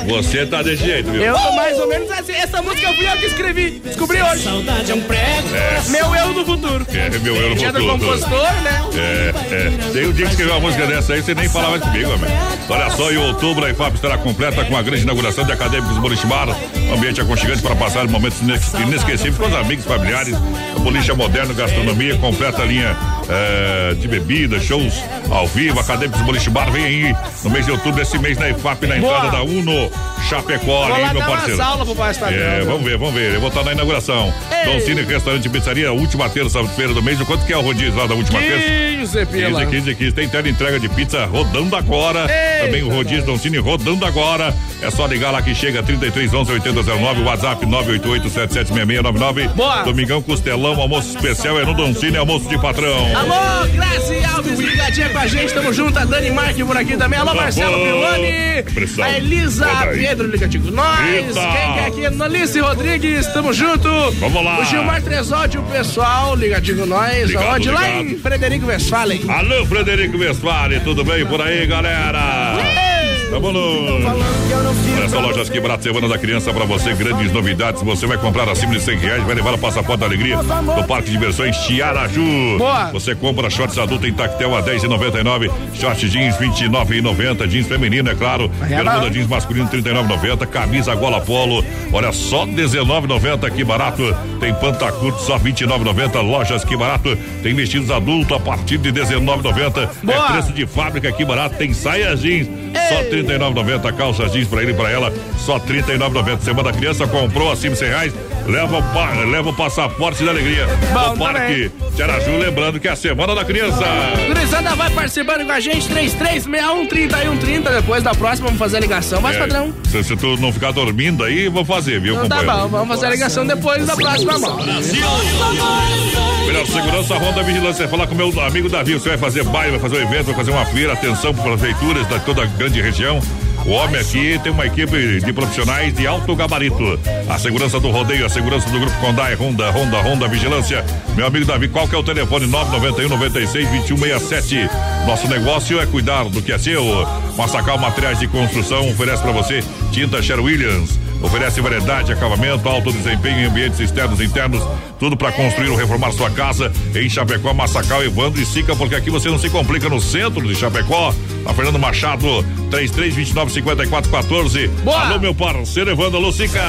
Você tá desse jeito, viu? Eu tô mais ou menos assim. Essa música eu fui eu que escrevi. Descobri hoje. Saudade é um prego. É. Meu eu do futuro. É, meu eu no Dia do futuro. compositor, né? É, é. Tem um dia que escreveu uma música dessa aí, você nem falava mais comigo, amigo. Olha só, em outubro a IFAP estará completa com a grande inauguração de Acadêmicos Bolichimar. Um ambiente aconchegante para passar momentos ines- inesquecíveis com os amigos, familiares. A boliche moderna, gastronomia, completa a linha eh, de bebidas, shows ao vivo. Acadêmicos Bolichimar vem aí no mês de outubro, esse mês na IFAP, na entrada Boa. da Uno Chapecó, lá meu parceiro. aulas pro. É, vamos ver, vamos ver. Eu vou estar na inauguração. Dom Cine Restaurante e Pizzaria, última terça-feira do mês. Quanto que é o rodízio lá da última terça? 15 pila. 15, 15, 15. Tem tela entrega de pizza rodando agora. Eita, Também o rodízio Dom Cine rodando agora. É só ligar lá que chega 33 11 8009, WhatsApp 988 776699. Boa. Domingão Costelão, almoço especial é no Dom Cine, almoço de patrão. Alô, Grazi Alves, ligadinha com a gente, tamo junto, a Dani Marque por aqui também. Alô, Marcelo. Pilani, a Elisa Pedro ligadinho com nós. Eita. Quem que é aqui? Nolice Rodrigues, tamo junto. Vamos lá. O Gilmar Tresódio, o pessoal, ligadinho com nós. Ligado, Onde? Lá ligado. em Frederico Westphalen. Alô, Frederico Westphalen, tudo bem por aí, galera? No. Olha só, lojas que barato, Semana da Criança pra você, grandes novidades. Você vai comprar acima de 100 reais, vai levar o passaporte da alegria do Parque de Diversões Tiaraju. Boa. Você compra shorts adulto em tactel a 10,99, short jeans 29,90, jeans feminino, é claro, bermuda jeans masculino 39,90, camisa gola polo, olha só 19,90, que barato. Tem pantacurto só 29,90, lojas que barato. Tem vestidos adulto a partir de 19,90. Boa. É preço de fábrica, que barato. Tem saia jeans só 39,90, calça jeans pra ele e pra ela, só 39,90. Semana da criança comprou acima de 100 reais, leva o, pa- leva o passaporte da alegria. Bom, no Parque Tiaraju, lembrando que é a Semana da Criança. Gurizada vai participando com a gente, 33613130. Depois da próxima, vamos fazer a ligação. Vai, É, padrão. Se, se tu não ficar dormindo aí, vou fazer, viu, Então tá companheiro? bom, vamos fazer a ligação depois da próxima mão. Melhor segurança, Ronda Vigilância. Falar com meu amigo Davi. Você vai fazer baile, vai fazer um evento, vai fazer uma feira. Atenção para prefeituras da toda a grande região. O homem aqui tem uma equipe de profissionais de alto gabarito. A segurança do rodeio, a segurança do grupo Condai, Honda, Honda, Honda Vigilância. Meu amigo Davi, qual que é o telefone? 991 96 2167. Nosso negócio é cuidar do que é seu. Massacal Materiais de Construção oferece para você tinta Sher Williams. Oferece variedade, acabamento, alto desempenho em ambientes externos e internos. Tudo para construir ou reformar sua casa em Chapecó, Massacal, Evandro e Sica, porque aqui você não se complica no centro de Chapecó. A Fernando Machado, 3329-5414. Boa. Alô, meu parceiro Evandro, alô, Sica.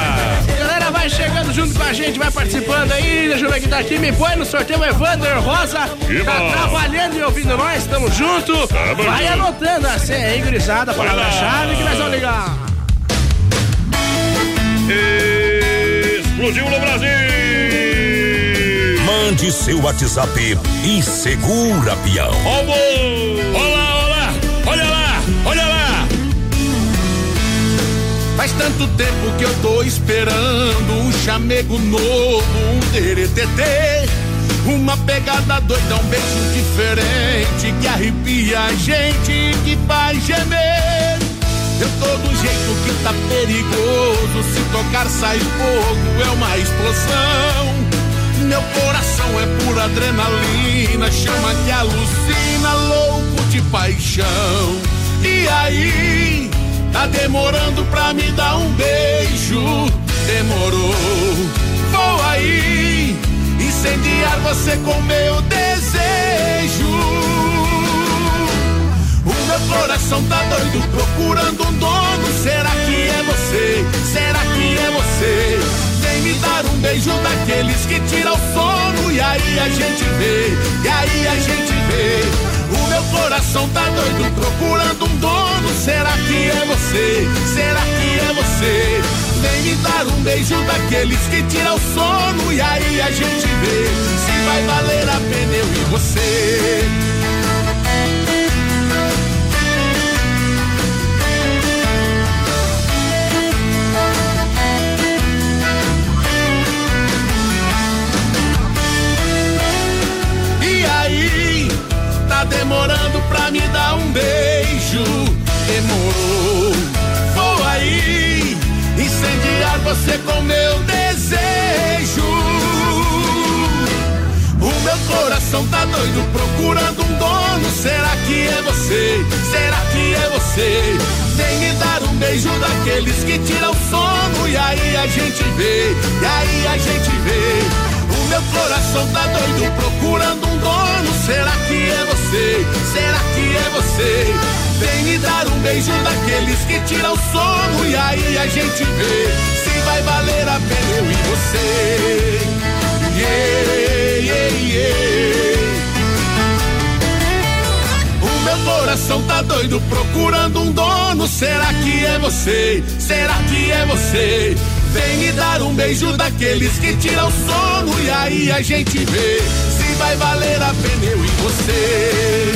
Galera, vai chegando junto com a gente, vai participando aí. Deixa eu ver quem tá aqui. Me põe no sorteio o Evander Rosa. Eba. Tá trabalhando e ouvindo nós, tamo junto. Tamo vai junto. anotando a senha aí, gurizada, lá. palavra-chave que nós vamos ligar. Explodiu no Brasil! Mande seu WhatsApp e segura, peão. Olá, olá, olha lá, olha lá. Faz tanto tempo que eu tô esperando um chamego novo, um teretetê. Uma pegada doida, um beijo diferente que arrepia a gente, que faz gemer. Eu tô do jeito que tá perigoso, se tocar sai fogo, é uma explosão. Adrenalina, chama que alucina, louco de paixão. E aí, tá demorando pra me dar um beijo? Demorou, vou aí, incendiar você com meu desejo. O meu coração tá doido procurando um dono. Será que é você? Será que é você? Vem me dar um beijo daqueles que tira o sono. E aí a gente vê, e aí a gente vê. O meu coração tá doido procurando um dono. Será que é você? Será que é você? Vem me dar um beijo daqueles que tira o sono. E aí a gente vê se vai valer a pena eu e você. Demorando pra me dar um beijo? Demorou. Vou aí incendiar você com meu desejo. O meu coração tá doido procurando um dono. Será que é você? Será que é você. Vem me dar um beijo daqueles que tiram sono. E aí a gente vê, e aí a gente vê. O meu coração tá doido procurando um dono. Será que é você? Será que é você? Vem me dar um beijo daqueles que tiram sono. E aí a gente vê se vai valer a pena eu e você. Yeah, yeah, yeah. O meu coração tá doido procurando um dono. Será que é você? Será que é você? Vem me dar um beijo daqueles que tiram sono. E aí a gente vê vai valer a pena eu e você.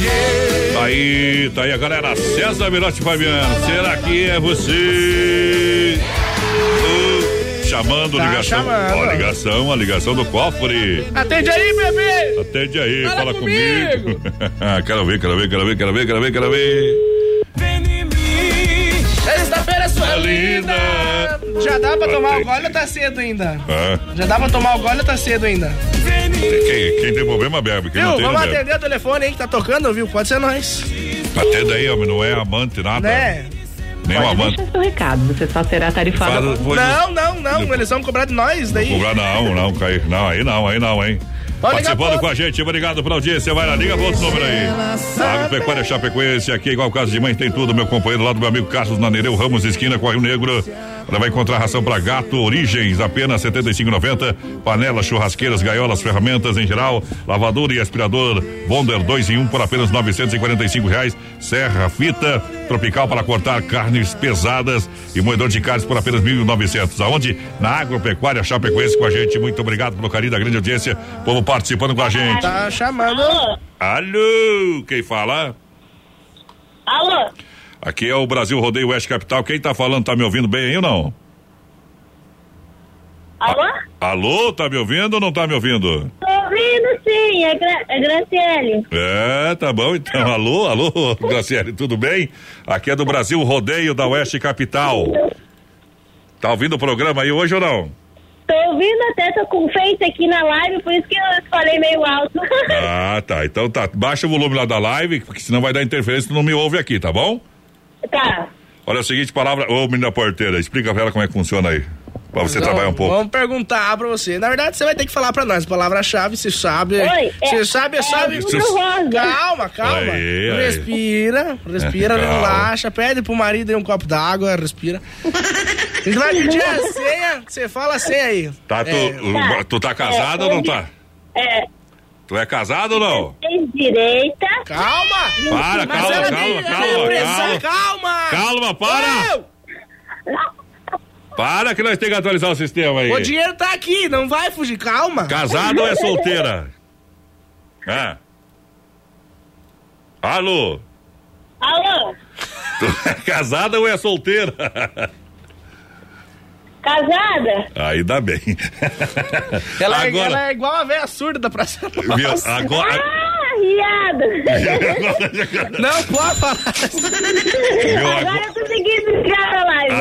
Yeah. Tá aí, tá aí a galera. César Mirotti Fabiano, será que é você? Uh, chamando Tá ligação. chamando. Ó, ligação, a ligação do cofre. Atende aí, bebê! Atende aí, Fala fala, comigo. [laughs] quero ver, quero ver, quero ver, quero ver, quero ver, quero ver. Sexta-feira, sua Tá linda! Já dá pra tomar o gole ou tá cedo ainda? Ah, Já dá pra tomar o gole ou tá cedo ainda? quem, quem tem problema bebe, quem viu? não tem não Vamos bebe. atender o telefone aí que tá tocando, viu? Pode ser nós. Atenda aí, homem, não é amante nada. Né? Nem um amante. seu recado, você só será tarifado. Fala, Não, não, não. Eles vão cobrar de nós daí. Cobrar não, não, cai. Não, aí não, aí não, hein? Pode Participando com a gente, obrigado pela audiência. Vai lá, liga pro outro número aí. Agropecuária Chapecoense, aqui igual casa de mãe, tem tudo. Meu companheiro lá do meu amigo Carlos Nanereu Ramos, esquina com Rio Negro. Ela vai encontrar ração para gato, origens, apenas R$ 75,90. Panelas, churrasqueiras, gaiolas, ferramentas em geral. Lavador e aspirador Bonder 2 em 1 um por apenas 945 reais. Serra, fita, tropical para cortar carnes pesadas e moedor de carnes por apenas 1.900. Aonde? Na Agropecuária Chapecoense com a gente. Muito obrigado pelo carinho da grande audiência. Povo participando com a gente. Tá chamando. Alô, quem fala? Alô? Aqui é o Brasil Rodeio Oeste Capital. Quem tá falando, tá me ouvindo bem aí ou não? Alô? Alô, tá me ouvindo ou não tá me ouvindo? Tô ouvindo sim, é, Gra é Graciele. É, tá bom então. Alô, alô, [laughs] Graciele, tudo bem? Aqui é do Brasil Rodeio da Oeste Capital. Tá ouvindo o programa aí hoje ou não? Tô ouvindo até, tô com face aqui na live, por isso que eu falei meio alto. [laughs] Ah, tá. Então tá. Baixa o volume lá da live, porque senão vai dar interferência, tu não me ouve aqui, tá bom? Tá. Olha, é o seguinte, palavra. Ô, menina porteira, explica pra ela como é que funciona aí. Pra você trabalhar um pouco. Vamos perguntar pra você. Na verdade, você vai ter que falar pra nós. Palavra-chave, se sabe. Oi, Se é- sabe, é sabe. Outubro Rosa. Calma, calma. Aí, aí. respira, respira, [laughs] Calma. relaxa. Pede pro marido aí um copo d'água, respira. A [laughs] gente vai pedir a senha. Você fala a senha aí. Tá, tu, É. o- tu tá casado ou não tá? É, Tu é casado ou não? tem direita. Calma! Para, calma, calma, calma, pressão, calma. calma! Calma, para! Para que nós temos que atualizar o sistema aí. O dinheiro tá aqui, não vai fugir, calma. Casado ou é solteira? Ah. Alô? Alô? Tu é casada ou é solteira? [laughs] Casada? Ainda bem. [laughs] Ela, é- Agora- ela é igual a velha surda da Praça Viu? Agora. Ah, riada. [laughs] Não pode falar. Viu? Agora Agora, eu consegui brincar na live.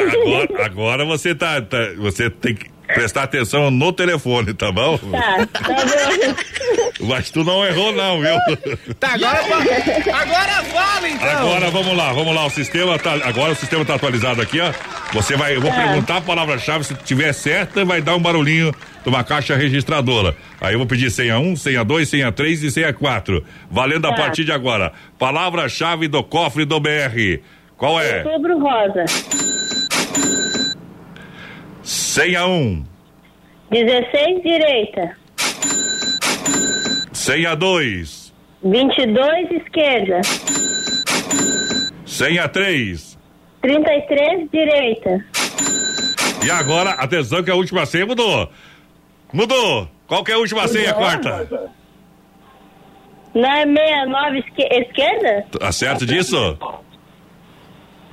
agora, agora você tá, tá- Você tem que prestar atenção no telefone, tá bom? Tá, tá bom. Mas tu não errou, não, viu? Tá, agora, agora fala então. Agora vamos lá, vamos lá. O sistema tá. Agora o sistema tá atualizado aqui, ó. Você vai. Eu vou É. perguntar a palavra-chave. Se tiver certa, vai dar um barulhinho de uma caixa registradora. Aí eu vou pedir senha 1, senha 2, senha 3 e senha 4. Valendo a Tá. partir de agora. Palavra-chave do cofre do BR. Qual é? Outubro Rosa. Senha 1, 16 direita. senha 2, 22 esquerda. senha 3. 33 direita. E agora, atenção que a última senha mudou. Mudou. Qual que é a última senha, a quarta? Não é 69 esque esquerda? Acerto disso?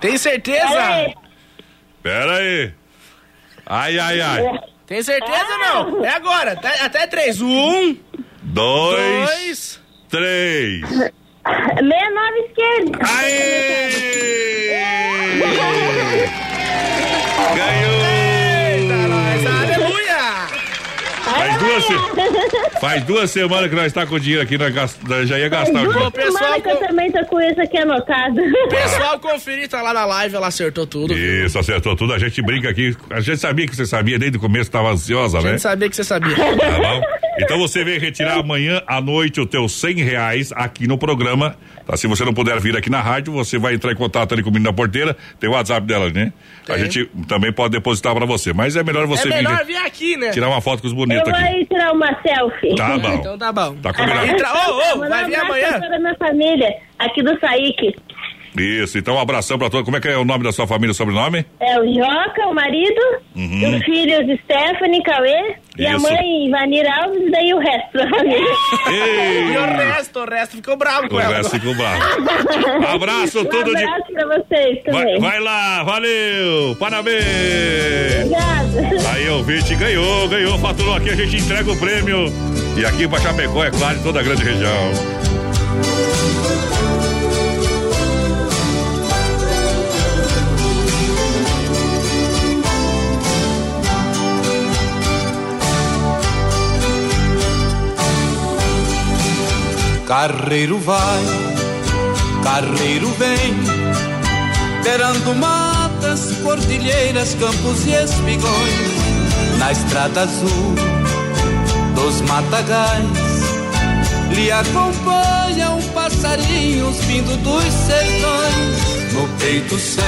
Tem certeza? Peraí. Pera aí. Ai, ai, ai. Tem certeza ou não? É agora. Até, até três. Um, Dois, dois. três. 69 esquerda. Ganhou! Eita, nós. Aleluia! Mais duas se... [laughs] faz duas semanas que nós está com o dinheiro aqui, nós, gast... nós já ia gastar Faz o duas dinheiro. semanas que eu também tô com isso aqui anotado. [laughs] Pessoal, conferir, tá lá na live, ela acertou tudo. Isso, acertou tudo. A gente brinca aqui. A gente sabia que você sabia desde o começo, estava ansiosa, A né? gente sabia que você sabia. Tá bom? Então você vem retirar amanhã à noite o teu cem reais aqui no programa. Tá? Se você não puder vir aqui na rádio, você vai entrar em contato ali com o menino da porteira. Tem o WhatsApp dela, né? A gente também pode depositar pra você. Mas é melhor você é vir, melhor vir aqui, né? tirar uma foto com os Eu bonitos vou aqui. Tirar uma selfie. Tá bom. Então tá bom. Tá combinado. Entra- Ô, ô, Mandar vai um vir amanhã? toda a minha família, aqui do Saíque. Isso, então um abração pra todos. Como é que é o nome da sua família, o sobrenome? É o Joca, o marido, Uhum. os filhos Stephanie, Cauê, e a mãe Vanira Alves, e daí o resto da família. E o resto, o resto ficou bravo com O ela. resto ficou bravo. Abraço, um tudo de- abraço pra vocês Vai, também. vai lá, valeu! Parabéns! Obrigada. Aí o Vite ganhou, ganhou, faturou aqui, a gente entrega o prêmio. E aqui pra Chapecó, é claro, em toda a grande região. Carreiro vai, carreiro vem, beirando matas, cordilheiras, campos e espigões, na estrada azul dos matagais. Lhe acompanham passarinhos vindo dos sertões, no peito seu,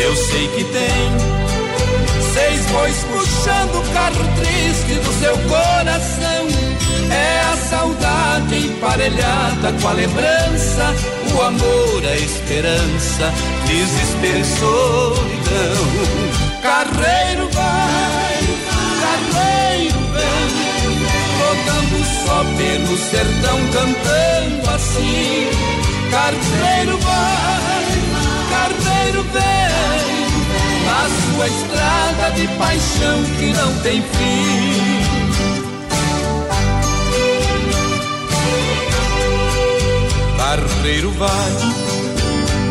eu sei que tem Seis bois puxando o carro triste do seu coração. É a saudade emparelhada com a lembrança, o amor, a esperança, desespero solidão. Carreiro vai, carreiro vem, rodando só pelo sertão, cantando assim. Carreiro vai, carreiro vem na sua estrada de paixão que não tem fim. Carreiro vai,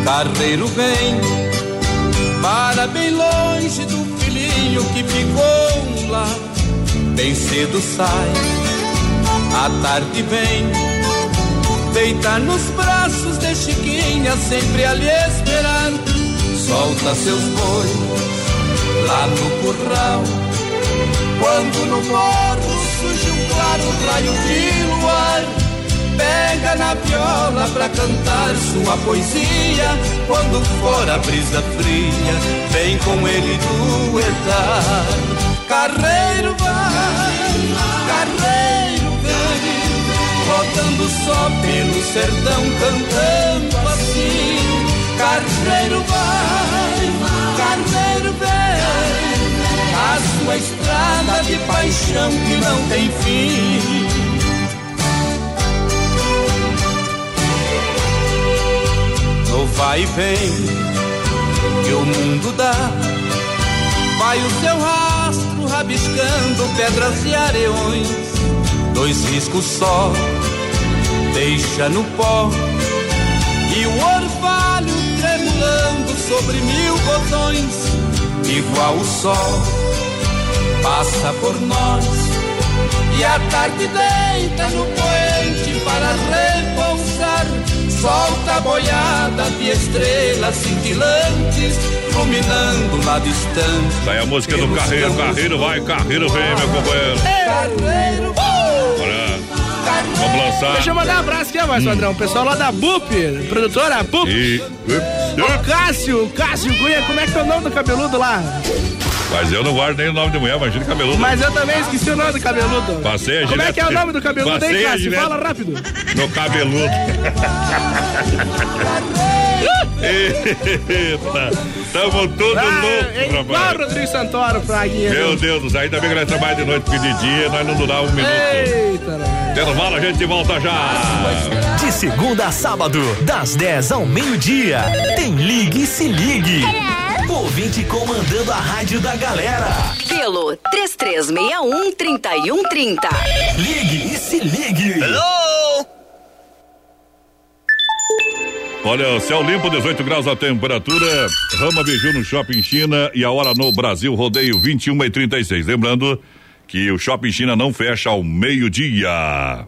carreiro vem, para bem longe do filhinho que ficou lá. Bem cedo sai, à tarde vem, deitar nos braços de Chiquinha, sempre ali esperar solta seus bois lá no curral. Quando no morro surge um claro raio de luar, pega na viola pra cantar sua poesia. Quando for a brisa fria, vem com ele duetar. Carreiro vai, carreiro vem, rodando só pelo sertão, cantando assim. Carneiro vai, carneiro vem, a sua estrada de paixão que não tem fim. No vai e vem que o mundo dá, vai o seu rastro rabiscando pedras e areões, dois riscos só, deixa no pó. E o orvalho tremulando sobre mil botões, igual o sol, passa por nós, e a tarde deita no poente para repousar, solta a boiada de estrelas cintilantes, iluminando lá distante. Daí a música do Carreiro, Carreiro vai, Carreiro vem, meu companheiro. Carreiro, Bora. Vamos lançar. Deixa eu mandar um abraço aqui, mais padrão. O pessoal lá da BUP, produtora BUP. E... O Cássio, Cássio Cunha, como é que é o nome do cabeludo lá? Mas eu não guardo nem o nome de mulher, imagina cabeludo. Mas eu também esqueci o nome do cabeludo. Passei a Como é que é o nome do cabeludo Passei aí, Cássio? Fala rápido. No cabeludo. Eita, tamo tudo Ah, louco, é igual. Rodrigo Santoro, Fraguinha. Meu Deus do céu, ainda bem que nós trabalhamos de noite, porque de dia nós não duramos um minuto. Eita, né? Intervalo, a gente volta já. De segunda a sábado, das 10 ao meio-dia, tem Ligue e Se Ligue. Ouvinte comandando a rádio da galera. Pelo 3361-3130. Ligue e Se Ligue. Olha, céu limpo, 18 graus a temperatura. Rama Biju no Shopping China e a hora no Brasil, rodeio 21 e 36. Lembrando que o Shopping China não fecha ao meio-dia.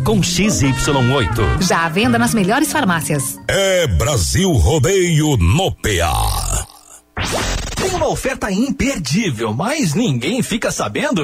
com XY8. Já à venda nas melhores farmácias. É Brasil Rodeio no PA. Tem uma oferta imperdível, mas ninguém fica sabendo?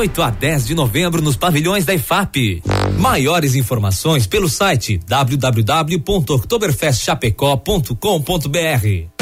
8 a 10 de novembro nos pavilhões da IFAP. Maiores informações pelo site www.oktoberfestchapecó.com.br.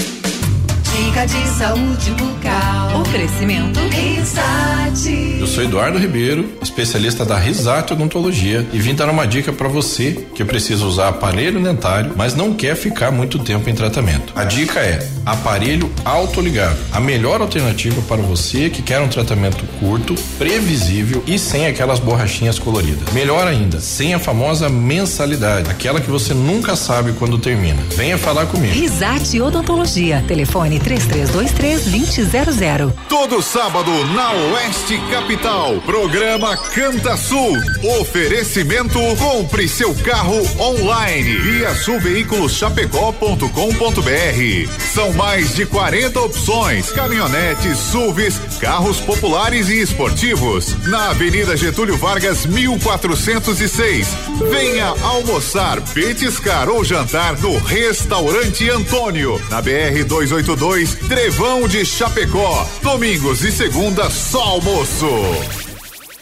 Dica de saúde bucal. Oferecimento. Risate. Eu sou Eduardo Ribeiro, especialista da Risate Odontologia e vim dar uma dica para você que precisa usar aparelho dentário, mas não quer ficar muito tempo em tratamento. A dica é aparelho autoligado, a melhor alternativa para você que quer um tratamento curto, previsível e sem aquelas borrachinhas coloridas. Melhor ainda, sem a famosa mensalidade, aquela que você nunca sabe quando termina. Venha falar comigo. Risate Odontologia. Telefone 3323 2000. Todo sábado na Oeste Capital, programa Canta Sul. Oferecimento Compre seu carro online via sulveiculoschapecó.com.br. São mais de 40 opções: caminhonetes, SUVs, carros populares e esportivos. Na Avenida Getúlio Vargas, 1406. Venha almoçar, petiscar ou jantar no Restaurante Antônio, na BR 282, Trevão de Chapecó. Domingos e segunda só almoço.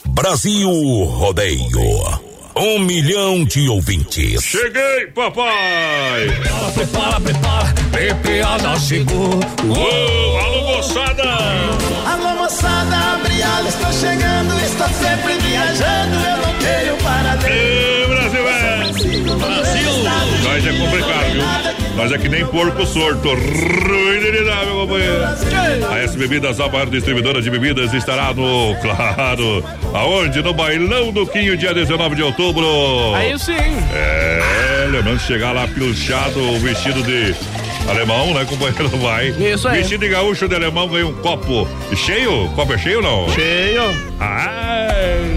Brasil Rodeio. Um milhão de ouvintes. Cheguei, papai! Prepara, prepara, PPA da chegou. Uou, alô, moçada! Alô, moçada, abre estou chegando, estou sempre viajando, eu não tenho para Nós é que nem porco sorto. Ruim de lidar, meu companheiro. A S Bebidas, a maior distribuidora de bebidas, estará no, [laughs] claro, aonde? No bailão do Quinho, dia 19 de outubro. Aí sim. É, lembrando de chegar lá pilchado, vestido de alemão, né, companheiro? Vai. Isso aí. Vestido de gaúcho de alemão, ganha um copo cheio? Copo é cheio ou não? Cheio. Ah,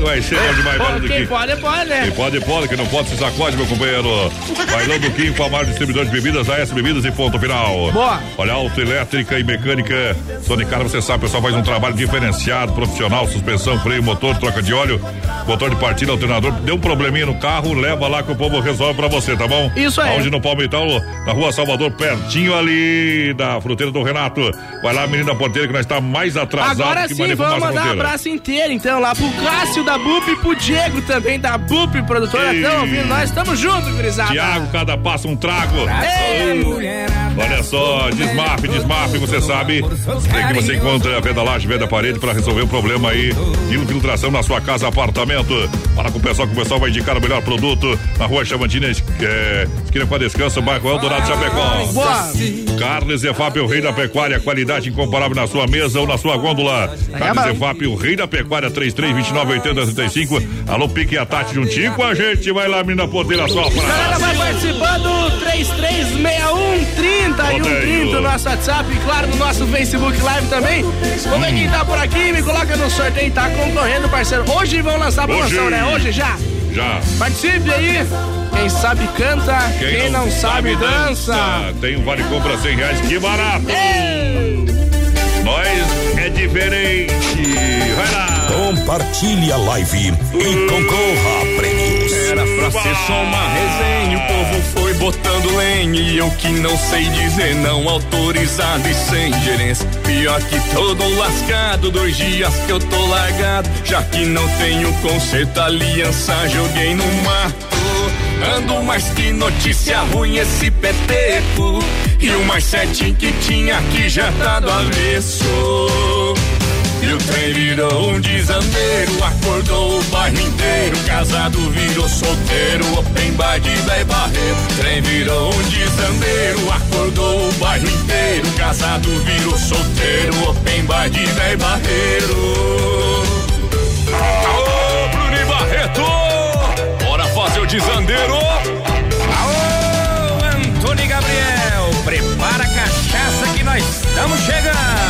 vai ser bom demais, Pô, quem pode, pode, né? Quem pode, pode, que não pode se sacode, meu companheiro. Bailão do Kim com a maior distribuidor de bebidas, AS Bebidas e ponto final. Boa. Olha, autoelétrica e mecânica. Sonicar, você sabe, o pessoal faz um trabalho diferenciado, profissional, suspensão, freio, motor, troca de óleo, motor de partida, alternador. Deu um probleminha no carro, leva lá que o povo resolve pra você, tá bom? Isso aí. Onde no Palmital, na rua Salvador, pertinho ali da fruteira do Renato. Vai lá, menina porteira, que nós tá mais atrasado Agora que sim, vamos mandar um abraço inteiro, então, lá pro Cássio da BUP e pro Diego também da BUP, produtora. Ei. Estão ouvindo nós? Tamo junto, gurizada. Tiago, cada passo um trago. Ei. Olha só, desmafe, desmafe, você sabe. Tem que você encontra a venda laje, venda parede para resolver o problema aí de infiltração na sua casa, apartamento. Fala com o pessoal que o pessoal vai indicar o melhor produto na rua Chavantina, é, esquina com a descanso, bairro Eldorado Chapecó. Boa. Carnes Efap, o rei da pecuária, qualidade incomparável na sua mesa ou na sua gôndola. Carnes Efap, o rei da pecuária, 33 29 80 35. Alô, Pique e a Tati juntinho com a gente. Vai lá, menina porteira, sopra. Galera, vai participando 336130 e Rodeio. 130 no nosso WhatsApp e claro no nosso Facebook Live também. Vamos ver quem tá por aqui, me coloca no sorteio e tá concorrendo, parceiro. Hoje vão lançar a promoção, Hoje. né? Hoje já. Já. Participe aí. Quem sabe canta, quem, não, sabe, dança. Tem um vale compra 100 reais, que barato. Nós é diferente. Vai lá. Compartilhe a live e concorra a prêmios. Pra ser só uma resenha, o povo foi botando lenha e eu que não sei dizer não, autorizado e sem gerência. Pior que todo lascado, dois dias que eu tô largado, já que não tenho conserto, aliança joguei no mato. Ando mais que notícia ruim esse peteco, e o mais certinho que tinha aqui já tá do avesso. E o trem virou um desandeiro, acordou o bairro inteiro. Casado virou solteiro, open bar de véi barreiro. Trem virou um desandeiro, acordou o bairro inteiro. Casado virou solteiro, open bar de véi barreiro. Aô, Bruno Barreto! Bora fazer o desandeiro! Aô, Antônio Gabriel, prepara a cachaça que nós estamos chegando.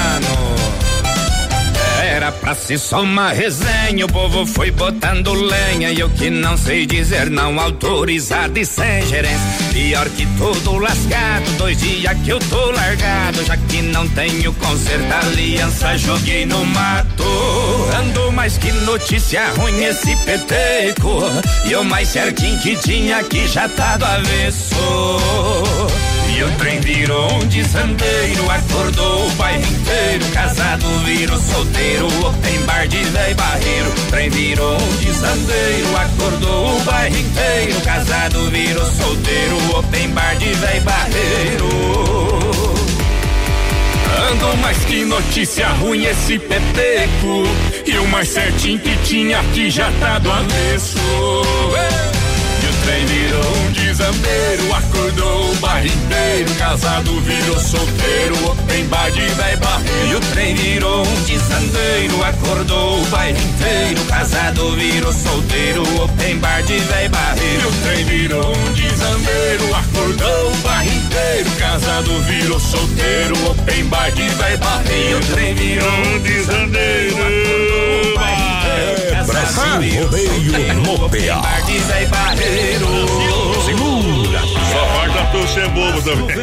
Pra ser só uma resenha, o povo foi botando lenha e eu que não sei dizer não, autorizado e sem gerência. Pior que tudo lascado, dois dias que eu tô largado, já que não tenho conserto, aliança joguei no mato. Ando mais que notícia ruim esse peteco, e o mais certinho que tinha aqui já tá do avesso. O trem virou um desandeiro, acordou o bairro inteiro. Casado virou solteiro, tem bar de véi barreiro. Trem virou um desandeiro, acordou o bairro inteiro. Casado virou solteiro, tem bar de véi barreiro. Ando mais que notícia ruim esse peteco. E o mais certinho que tinha aqui já tá do avesso. E trem virou um desambeiro, acordou o bairro inteiro. Casado virou solteiro, tem bar de véi barreiro. E o trem virou um desandeiro, acordou o bairro inteiro. Casado virou solteiro, tem bar de véi E barreiro. o trem virou um desambeiro, acordou o bairro inteiro. Casado virou solteiro, tem bar de véi E barreiro. o trem virou um desandeiro, acordou Rodeio barreiro. Segura. Só falta tu ser bobo também.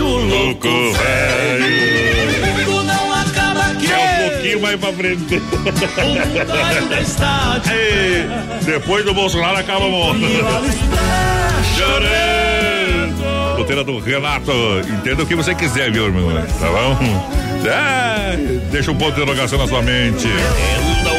Louco velho. Mundo não acaba aqui. É um pouquinho mais pra frente. Ei, Depois do Bolsonaro acaba o mundo. Chorando. Roteira do Renato. Entenda o que você quiser, viu, meu irmão? Tá bom? É, deixa um ponto de interrogação na sua mente.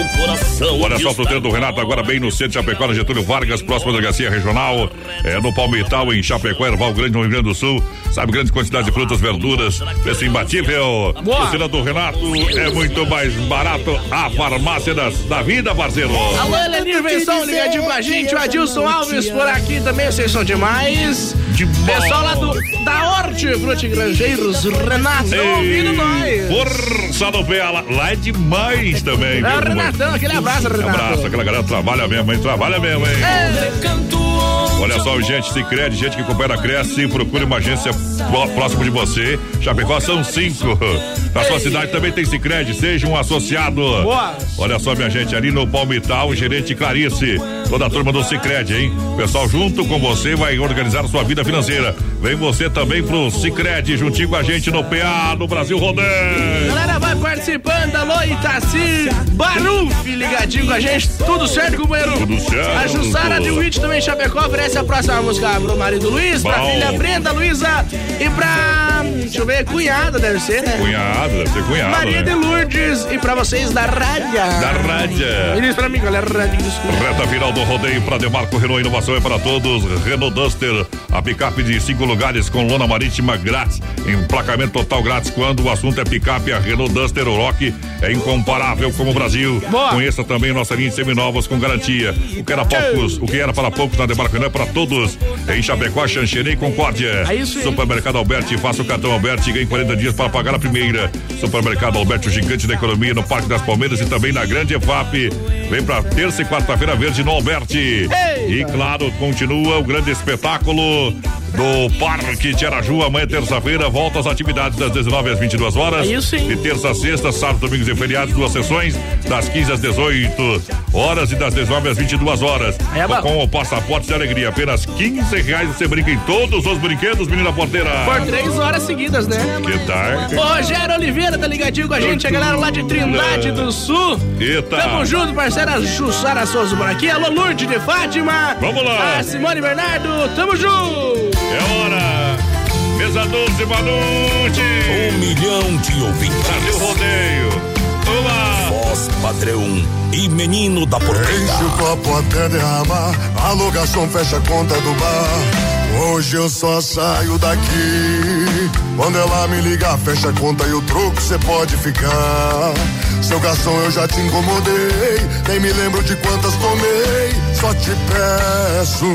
Meu coração. Olha só, tô tendo o Renato agora bem no centro de Chapecó, no Getúlio Vargas, próximo da delegacia regional, é, no Palmital, em Chapecó, Erval Grande, no Rio Grande do Sul. Sabe, grandes quantidades de frutas, verduras, preço imbatível. O do Renato é muito mais barato. A farmácia das, da vida, parceiro. Alô, Elenir Venção, ligadinho com a gente. O Adilson Alves por aqui também, vocês são demais. De Pessoal lá do, da Horte Frutigrangeiros, Renato, ouvindo nós. Força pé, lá, lá é demais também. É o viu? Renatão, aquele abraço, Renato. Abraço, aquela galera trabalha mesmo, hein? Trabalha mesmo, hein? Olha só, gente, se crede, gente que coopera, cresce, procure uma agência pró- próximo de você. Chapecó são cinco. Na sua cidade também tem Cicred, seja um associado. Boa. Olha só, minha gente, ali no Palmital, o gerente Clarice, toda a turma do Cicred, hein? Pessoal, junto com você vai organizar sua vida financeira. Vem você também pro Cicred, juntinho com a gente no PA, no Brasil Rodeio. Galera, vai participando. Alô, Itaci, Baruf, ligadinho com a gente. Tudo certo, companheiro? Tudo certo. A Jussara de Witt também, Chapecó, oferece a próxima música pro marido Luiz, pra Bom. filha Brenda, Luísa e pra. Deixa eu ver, cunhada, deve ser, né? Cunhado, deve ser cunhado. Maria de né? Lourdes e pra vocês da Rádia. Da Rádia. E diz pra mim, galera, Rádio desculpa. Reta final do rodeio para Demarco Renault Inovação é para todos. Renault Duster, a picape de cinco lugares com lona marítima grátis, emplacamento total grátis. Quando o assunto é picape, a Renault Duster Rock é incomparável como o Brasil. Boa. Conheça também nossa linha de seminovos com garantia. O que era poucos, o que era para poucos na Demarco Renault é para todos. Em Chapecó, Xanxerê e Concórdia. É isso aí. Supermercado Alberti, faça o cartão Alberti e ganhe 40 dias para pagar a primeira. Supermercado Alberti, o gigante da economia no Parque das Palmeiras e também na Grande EFAP. Vem pra terça e quarta-feira verde no Alberti. E claro, continua o grande espetáculo do Parque de Araju. Amanhã, terça-feira, volta às atividades das 19 às 22 horas. É isso, hein? De terça a sexta, sábado, domingos e feriados, duas sessões, das 15 às 18 horas e das 19 às 22 horas. É bom. com o passaporte de alegria, apenas 15 reais você brinca em todos os brinquedos, menina porteira. Por três horas seguidas, né? Que? Ô, Rogério Oliveira tá ligadinho com a gente, a galera lá de Trindade do Sul. Eita. Tamo junto, parceira Jussara Souza por aqui. Alô, Lourdes de Fátima. Vamos lá. A Simone Bernardo, tamo junto. É hora. Mesa 12, Manute. Um milhão de ouvintes. Brasil Rodeio. Uma. Voz padrão e menino da porteira. Enche o copo até derramar, a locação fecha a conta do bar. Hoje eu só saio daqui. Quando ela me ligar, fecha a conta e o troco cê pode ficar. Seu garçom, eu já te incomodei. Nem me lembro de quantas tomei. Só te peço,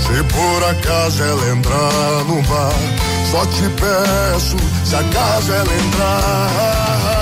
se por acaso ela entrar no bar. Só te peço, se acaso ela entrar.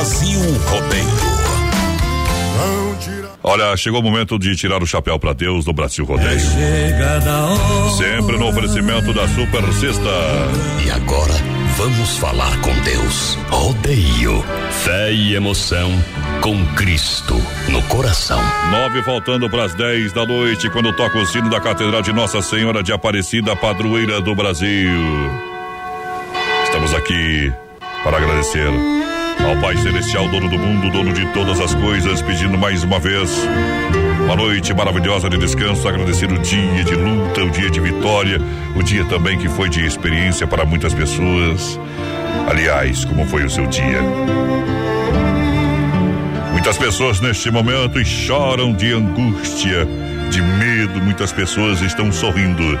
Brasil Rodeio. Olha, chegou o momento de tirar o chapéu para Deus do Brasil Rodeio. Sempre no oferecimento da Super Sexta. E agora, vamos falar com Deus. Rodeio, fé e emoção com Cristo no coração. Nove faltando para as dez da noite, quando toca o sino da Catedral de Nossa Senhora de Aparecida, padroeira do Brasil. Estamos aqui para agradecer ao Pai Celestial, dono do mundo, dono de todas as coisas, pedindo mais uma vez uma noite maravilhosa de descanso, agradecer o dia de luta, o dia de vitória, o dia também que foi de experiência para muitas pessoas. Aliás, como foi o seu dia? Muitas pessoas neste momento choram de angústia, de medo, muitas pessoas estão sorrindo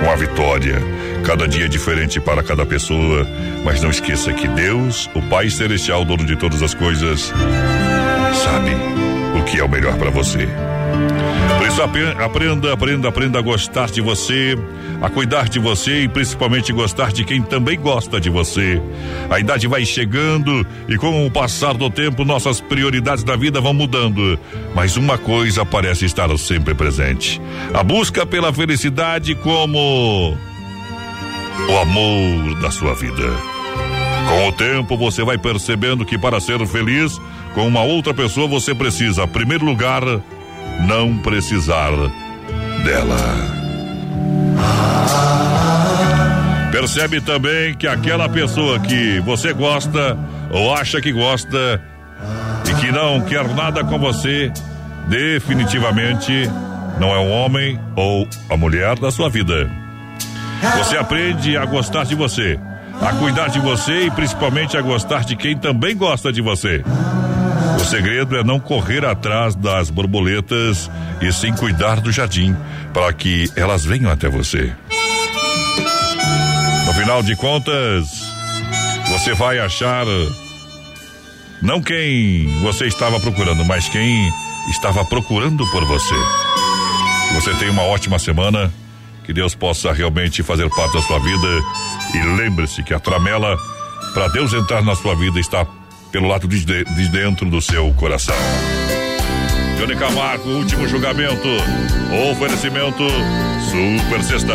com a vitória. Cada dia é diferente para cada pessoa, mas não esqueça que Deus, o Pai Celestial, dono de todas as coisas, sabe o que é o melhor para você. Por isso aprenda, aprenda, aprenda a gostar de você, a cuidar de você e principalmente gostar de quem também gosta de você. A idade vai chegando e com o passar do tempo nossas prioridades da vida vão mudando, mas uma coisa parece estar sempre presente: a busca pela felicidade como o amor da sua vida. Com o tempo você vai percebendo que para ser feliz com uma outra pessoa você precisa, em primeiro lugar, não precisar dela. Percebe também que aquela pessoa que você gosta ou acha que gosta e que não quer nada com você, definitivamente não é um homem ou a mulher da sua vida. Você aprende a gostar de você, a cuidar de você e principalmente a gostar de quem também gosta de você. O segredo é não correr atrás das borboletas e sim cuidar do jardim para que elas venham até você. No final de contas, você vai achar não quem você estava procurando, mas quem estava procurando por você. Você tem uma ótima semana. Que Deus possa realmente fazer parte da sua vida. E lembre-se que a tramela, para Deus entrar na sua vida, está pelo lado de, de dentro do seu coração. Johnny Camargo, último julgamento. Oferecimento Super Sexta.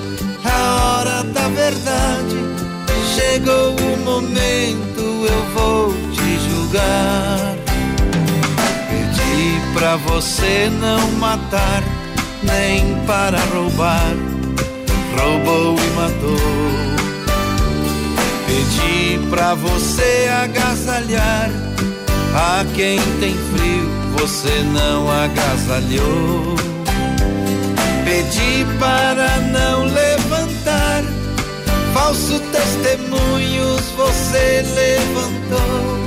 a hora da verdade. Chegou o momento, eu vou te julgar. Pedi pra você não matar, nem para roubar. Roubou e matou. Pedi pra você agasalhar. A quem tem frio, você não agasalhou. Pedi para não levantar falso testemunhos, você levantou.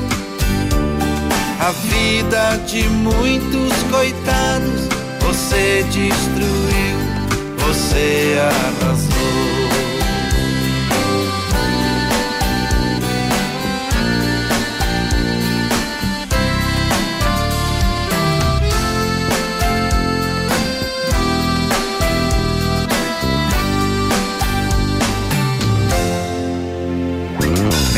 A vida de muitos coitados, você destruiu, você arrasou.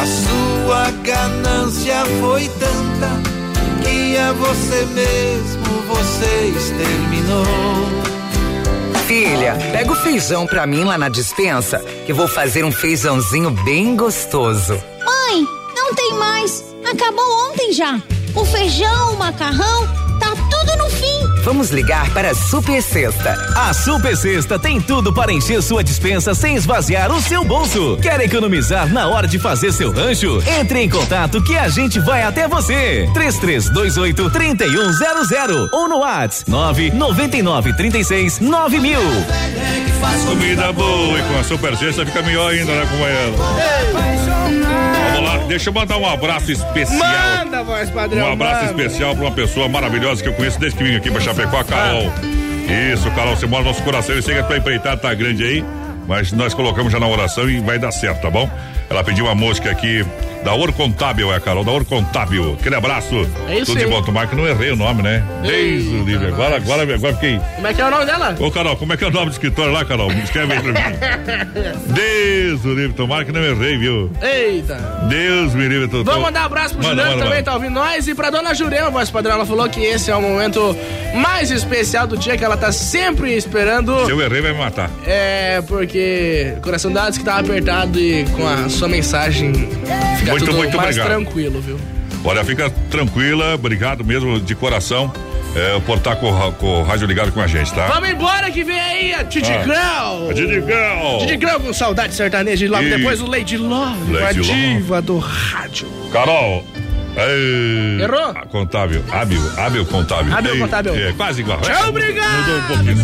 A sua ganância foi tanta que a você mesmo você exterminou. Filha, pega o feijão pra mim lá na dispensa, que vou fazer um feijãozinho bem gostoso. Mãe, não tem mais. Acabou ontem já. O feijão, o macarrão, Vamos ligar para a Super Sexta. A Super Sexta tem tudo para encher sua dispensa sem esvaziar o seu bolso. Quer economizar na hora de fazer seu rancho? Entre em contato que a gente vai até você. 3328 3100 ou no WhatsApp 999 36 9000. Comida boa e com a Super Sexta fica melhor ainda, né, companheiro? Vamos lá, deixa eu mandar um abraço especial. Manda, voz padrão. Um abraço manda. especial para uma pessoa maravilhosa que eu conheço desde que vim aqui pra Chapecó, a Carol. Isso, Carol, você mora no nosso coração. Eu sei que a tua empreitada tá grande aí, mas nós colocamos já na oração e vai dar certo, tá bom? Ela pediu uma música aqui da Or Contábil, é, Carol, da Or Contábil. Aquele abraço. É isso Tudo de aí. bom, tomar que não errei o nome, né? Desde o livro. Agora, agora, agora fiquei. Como é que é o nome dela? Ô, Carol, como é que é o nome do escritório lá, Carol? Escreve aí pra mim. [laughs] Deus o livre, tomara que não errei, viu? Eita. Deus me livre, tô, tô- Vamos mandar um abraço pro Juliano também, manda. tá ouvindo nós. E pra dona Jurema, voz padrão, ela falou que esse é o momento mais especial do dia que ela tá sempre esperando. Se eu errei, vai me matar. É, porque o coração dela disse que tava apertado e com a sua mensagem fica Muito, tudo muito mais obrigado. tranquilo, viu? Olha, fica tranquila, obrigado mesmo de coração é, por estar com, com o rádio ligado com a gente, tá? Vamos embora que vem aí a Didi Ah, Grau. a Didi Grau. Didi Grau com saudade sertaneja e logo E- depois o Lady Love, a Lady Love. diva do rádio. Carol. Errou? a Contábil, hábil, hábil contábil. Hábil Ei, contábil. É, quase igual. Tchau, obrigado. Mudou um pouquinho.